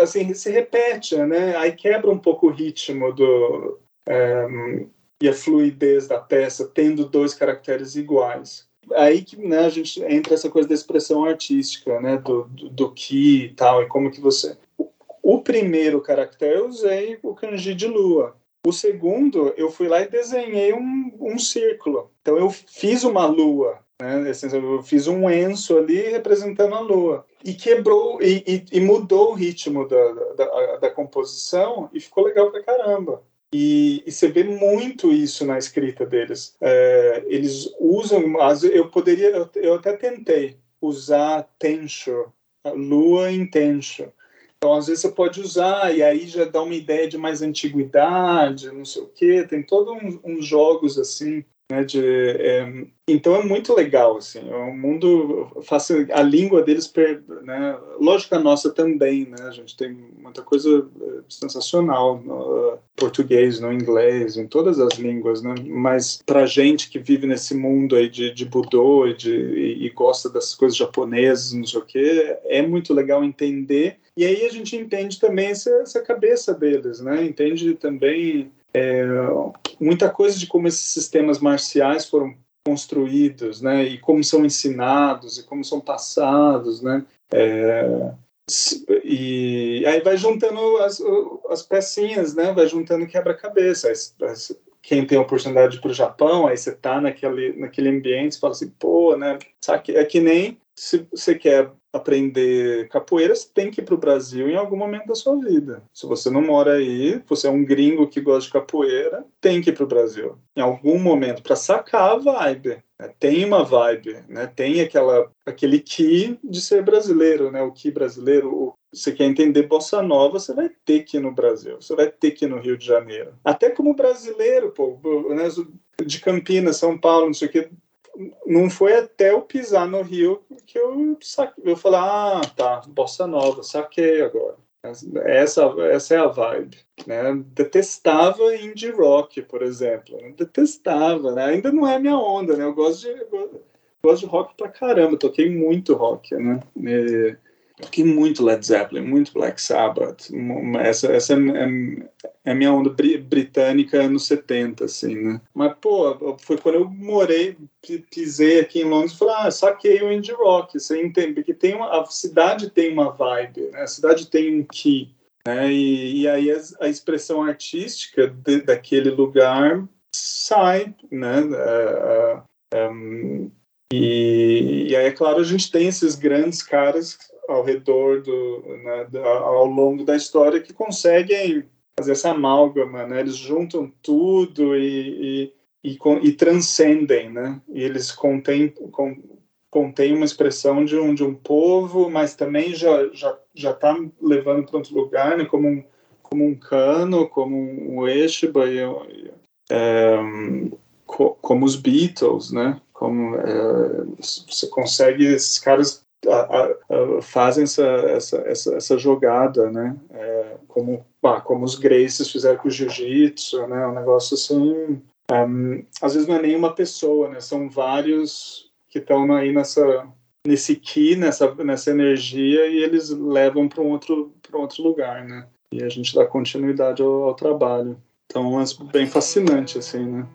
assim se repete, né? Aí quebra um pouco o ritmo do um, e a fluidez da peça, tendo dois caracteres iguais. Aí que né, a gente entra essa coisa da expressão artística, né? Do, do, do que e tal, e como que você. O, o primeiro caractere eu usei o kanji de lua. O segundo, eu fui lá e desenhei um, um círculo. Então eu fiz uma lua, né? Eu fiz um enso ali representando a lua. E quebrou, e, e, e mudou o ritmo da, da, da, composição e ficou legal pra caramba. E, e, você vê muito isso na escrita deles. É, eles usam, eu poderia, eu até tentei usar Tencho, lua em Tencho. Então, às vezes você pode usar e aí já dá uma ideia de mais antiguidade, não sei o quê. Tem todos uns, uns jogos assim né, de, é, então é muito legal, assim, é um mundo a língua deles, né, lógico a nossa também, né, a gente tem muita coisa é, sensacional no português, no inglês, em todas as línguas, né, mas pra gente que vive nesse mundo aí de, de Budô e, de, e, e gosta das coisas japonesas, não sei o que, é muito legal entender, e aí a gente entende também essa, essa cabeça deles, né, entende também é, muita coisa de como esses sistemas marciais foram construídos, né, e como são ensinados e como são passados, né, é, e aí vai juntando as, as pecinhas, né, vai juntando quebra-cabeça. Quem tem a oportunidade para o Japão, aí você tá naquele, naquele ambiente, você fala assim, pô, né, sabe, é que nem se você quer aprender capoeira, você tem que ir para o Brasil em algum momento da sua vida. Se você não mora aí, você é um gringo que gosta de capoeira, tem que ir para o Brasil. Em algum momento, para sacar a vibe. Né? Tem uma vibe, né? tem aquela, aquele ki de ser brasileiro, né? o ki brasileiro. O, você quer entender bossa nova, você vai ter que ir no Brasil, você vai ter que ir no Rio de Janeiro. Até como brasileiro, pô, né? de Campinas, São Paulo, não sei o que, não foi até eu pisar no Rio que eu eu falei, ah, tá, bossa nova, saquei agora. Essa, essa é a vibe, né? Detestava indie rock, por exemplo. Detestava, né? Ainda não é minha onda, né? Eu gosto de, eu gosto de rock pra caramba, toquei muito rock, né? E, Toquei muito Led Zeppelin, muito Black Sabbath. Essa, essa é, é, é a minha onda britânica anos 70, assim, né? Mas, pô, foi quando eu morei, pisei aqui em Londres e falei, ah, saquei o indie rock. Você entende? Porque tem uma, a cidade tem uma vibe, né? A cidade tem um key. Né? E, e aí a, a expressão artística de, daquele lugar sai, né? Uh, um, e, e aí, é claro, a gente tem esses grandes caras ao redor do, né, ao longo da história que conseguem fazer essa amálgama, né? Eles juntam tudo e, e, e, e transcendem, né? E eles contêm, com, contêm uma expressão de um, de um povo, mas também já já já está levando para outro lugar, né? Como um como um cano, como um Eshiba, é, como os Beatles, né? Como é, você consegue esses caras a, a, fazem essa, essa, essa, essa, jogada, né? É, como, ah, como os Graces fizeram com o Jiu-Jitsu, né? Um negócio assim. Um, às vezes não é nenhuma pessoa, né? São vários que estão aí nessa nesse ki, nessa nessa energia e eles levam para um outro para outro lugar, né? E a gente dá continuidade ao, ao trabalho. Então é bem fascinante assim, né?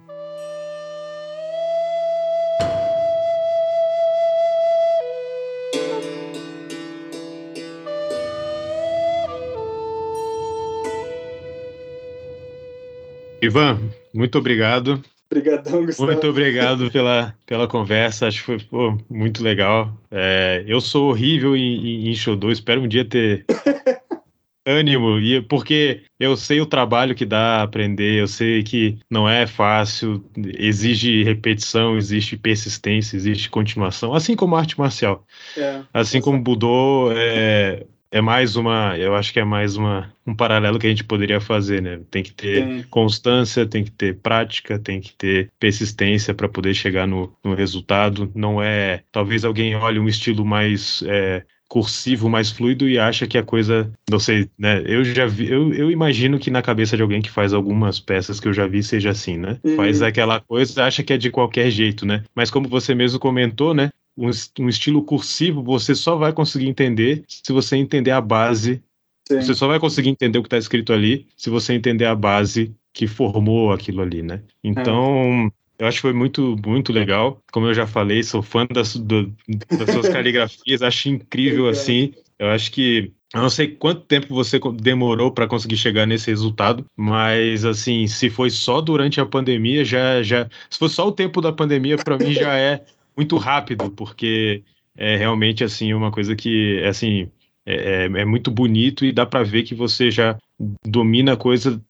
Ivan, muito obrigado. Obrigadão, Gustavo. Muito obrigado pela, pela conversa, acho que foi pô, muito legal. É, eu sou horrível em, em, show 2, espero um dia ter ânimo, e porque eu sei o trabalho que dá aprender, eu sei que não é fácil, exige repetição, existe persistência, existe continuação, assim como arte marcial. É, assim como Budô, é, é mais uma, eu acho que é mais uma, um paralelo que a gente poderia fazer, né? Tem que ter constância, tem que ter prática, tem que ter persistência para poder chegar no, no, resultado. Não é, talvez alguém olhe um estilo mais é, cursivo, mais fluido e acha que a coisa, não sei, né? Eu já vi, eu, eu imagino que na cabeça de alguém que faz algumas peças que eu já vi seja assim, né? Uhum. Faz aquela coisa, acha que é de qualquer jeito, né? Mas como você mesmo comentou, né? Um, um estilo cursivo, você só vai conseguir entender se você entender a base. Sim. Você só vai conseguir entender o que está escrito ali se você entender a base que formou aquilo ali, né? Então, é. eu acho que foi muito, muito legal. Como eu já falei, sou fã das, do, das suas caligrafias, acho incrível assim. Eu acho que eu não sei quanto tempo você demorou para conseguir chegar nesse resultado, mas assim, se foi só durante a pandemia, já já, se for só o tempo da pandemia, para mim já é muito rápido, porque é realmente assim uma coisa que assim é, é, é muito bonito e dá para ver que você já domina a coisa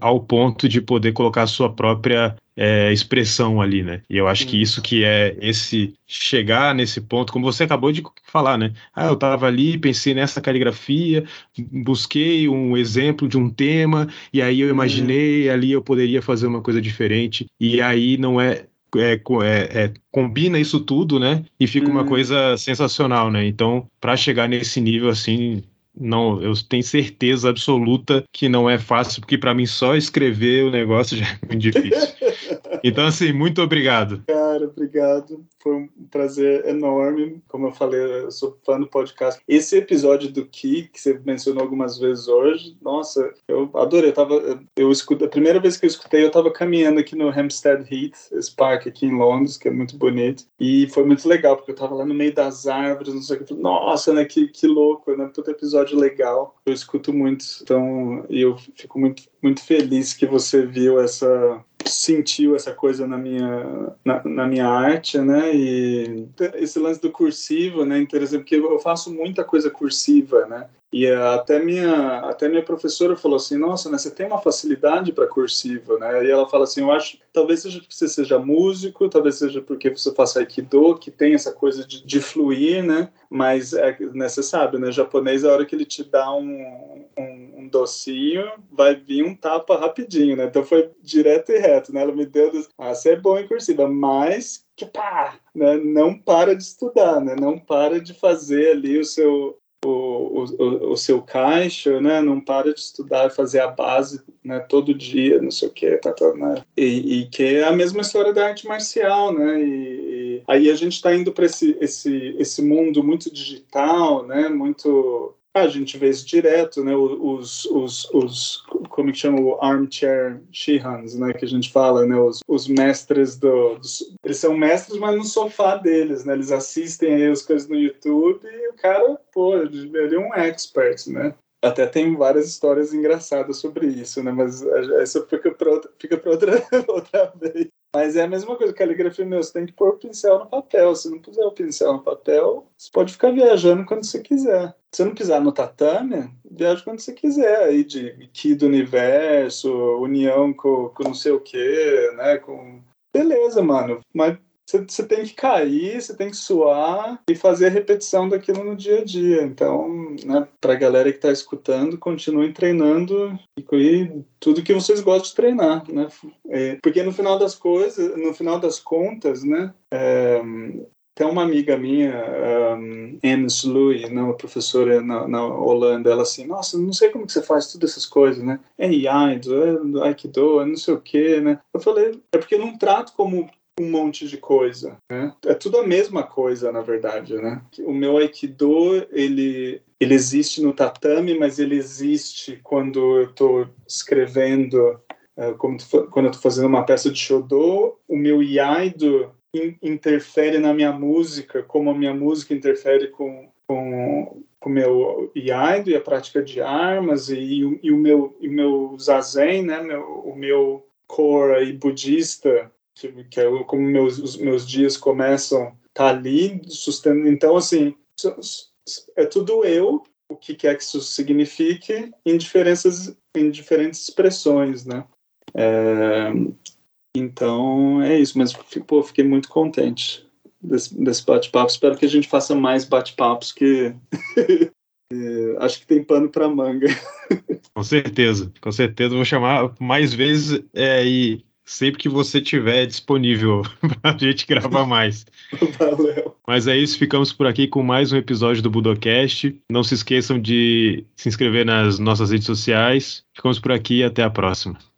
ao ponto de poder colocar a sua própria é, expressão ali, né? E eu acho que isso que é esse chegar nesse ponto, como você acabou de falar, né? Ah, eu estava ali, pensei nessa caligrafia, busquei um exemplo de um tema, e aí eu imaginei ali eu poderia fazer uma coisa diferente, e aí não é é, é, é, combina isso tudo, né? E fica uma uhum. coisa sensacional, né? Então, para chegar nesse nível assim, não, eu tenho certeza absoluta que não é fácil, porque para mim só escrever o negócio já é muito difícil. Então, assim, muito obrigado. Cara, obrigado. Foi um prazer enorme. Como eu falei, eu sou fã do podcast. Esse episódio do Ki, que você mencionou algumas vezes hoje, nossa, eu adorei. Eu tava, eu escuto, a primeira vez que eu escutei, eu estava caminhando aqui no Hampstead Heath, esse parque aqui em Londres, que é muito bonito. E foi muito legal, porque eu estava lá no meio das árvores, não sei o que. Nossa, né? Que, que louco, né? Todo episódio legal. Eu escuto muito. Então, e eu fico muito, muito feliz que você viu essa sentiu essa coisa na minha, na, na, minha arte, né? E esse lance do cursivo, né? Interessante, porque eu faço muita coisa cursiva, né? E até minha, até minha professora falou assim: Nossa, né, você tem uma facilidade para cursiva, né? E ela fala assim: Eu acho, talvez seja porque você seja músico, talvez seja porque você faça aikido, que tem essa coisa de, de fluir, né? Mas é, né, você sabe, né? O japonês, a hora que ele te dá um, um, um docinho, vai vir um tapa rapidinho, né? Então foi direto e reto, né? Ela me deu, ah, você é bom em cursiva, mas que pá, né? não para de estudar, né? Não para de fazer ali o seu o, o, o, seu caixa, né? Não para de estudar, fazer a base, né? Todo dia, não sei o que, tá, tá, né? E, e, que é a mesma história da arte marcial, né? E, e aí a gente está indo para esse, esse, esse mundo muito digital, né? Muito a gente vê isso direto, né? Os, os, os como é que chama o armchair shihans, né? Que a gente fala, né? Os, os mestres do, dos, eles são mestres, mas no sofá deles, né? Eles assistem aí as coisas no YouTube e o cara, pô, ele é um expert, né? Até tem várias histórias engraçadas sobre isso, né? Mas isso fica para outra, fica outra, outra vez. Mas é a mesma coisa, caligrafia, meu, você tem que pôr o pincel no papel. Se não puser o pincel no papel, você pode ficar viajando quando você quiser. Se não pisar no tatame, viaja quando você quiser, aí de Ki do universo, união com, com não sei o quê, né? Com... Beleza, mano. Mas você tem que cair, você tem que suar e fazer a repetição daquilo no dia a dia. Então, né, para a galera que está escutando, continue treinando e tudo que vocês gostam de treinar, né? É, porque no final das coisas, no final das contas, né, é, tem uma amiga minha, um, Anne Sluy, né, uma professora na, na, Holanda, ela assim, nossa, não sei como que você faz todas essas coisas, né? É Iaido, é Aikido, é não sei o quê, né? Eu falei, é porque eu não trato como um monte de coisa, né? É tudo a mesma coisa, na verdade, né? O meu Aikido, ele, ele existe no tatame, mas ele existe quando eu estou escrevendo, como quando eu estou fazendo uma peça de Shodo. O meu Iaido in, interfere na minha música, como a minha música interfere com, com o meu Iaido e a prática de armas e, e, e o meu e o meu zazen, né? Meu, o meu core budista que, que é como meus, os meus dias começam, tá ali sustentando. Então, assim, é tudo eu, o que quer que isso signifique, em, diferenças, em diferentes expressões, né? É, então, é isso, mas pô, fiquei muito contente desse, desse bate-papo. Espero que a gente faça mais bate-papos que acho que tem pano para manga. Com certeza, com certeza. Vou chamar mais vezes é, e sempre que você tiver disponível para a gente gravar mais. Valeu. Mas é isso, ficamos por aqui com mais um episódio do Budocast. Não se esqueçam de se inscrever nas nossas redes sociais. Ficamos por aqui e até a próxima.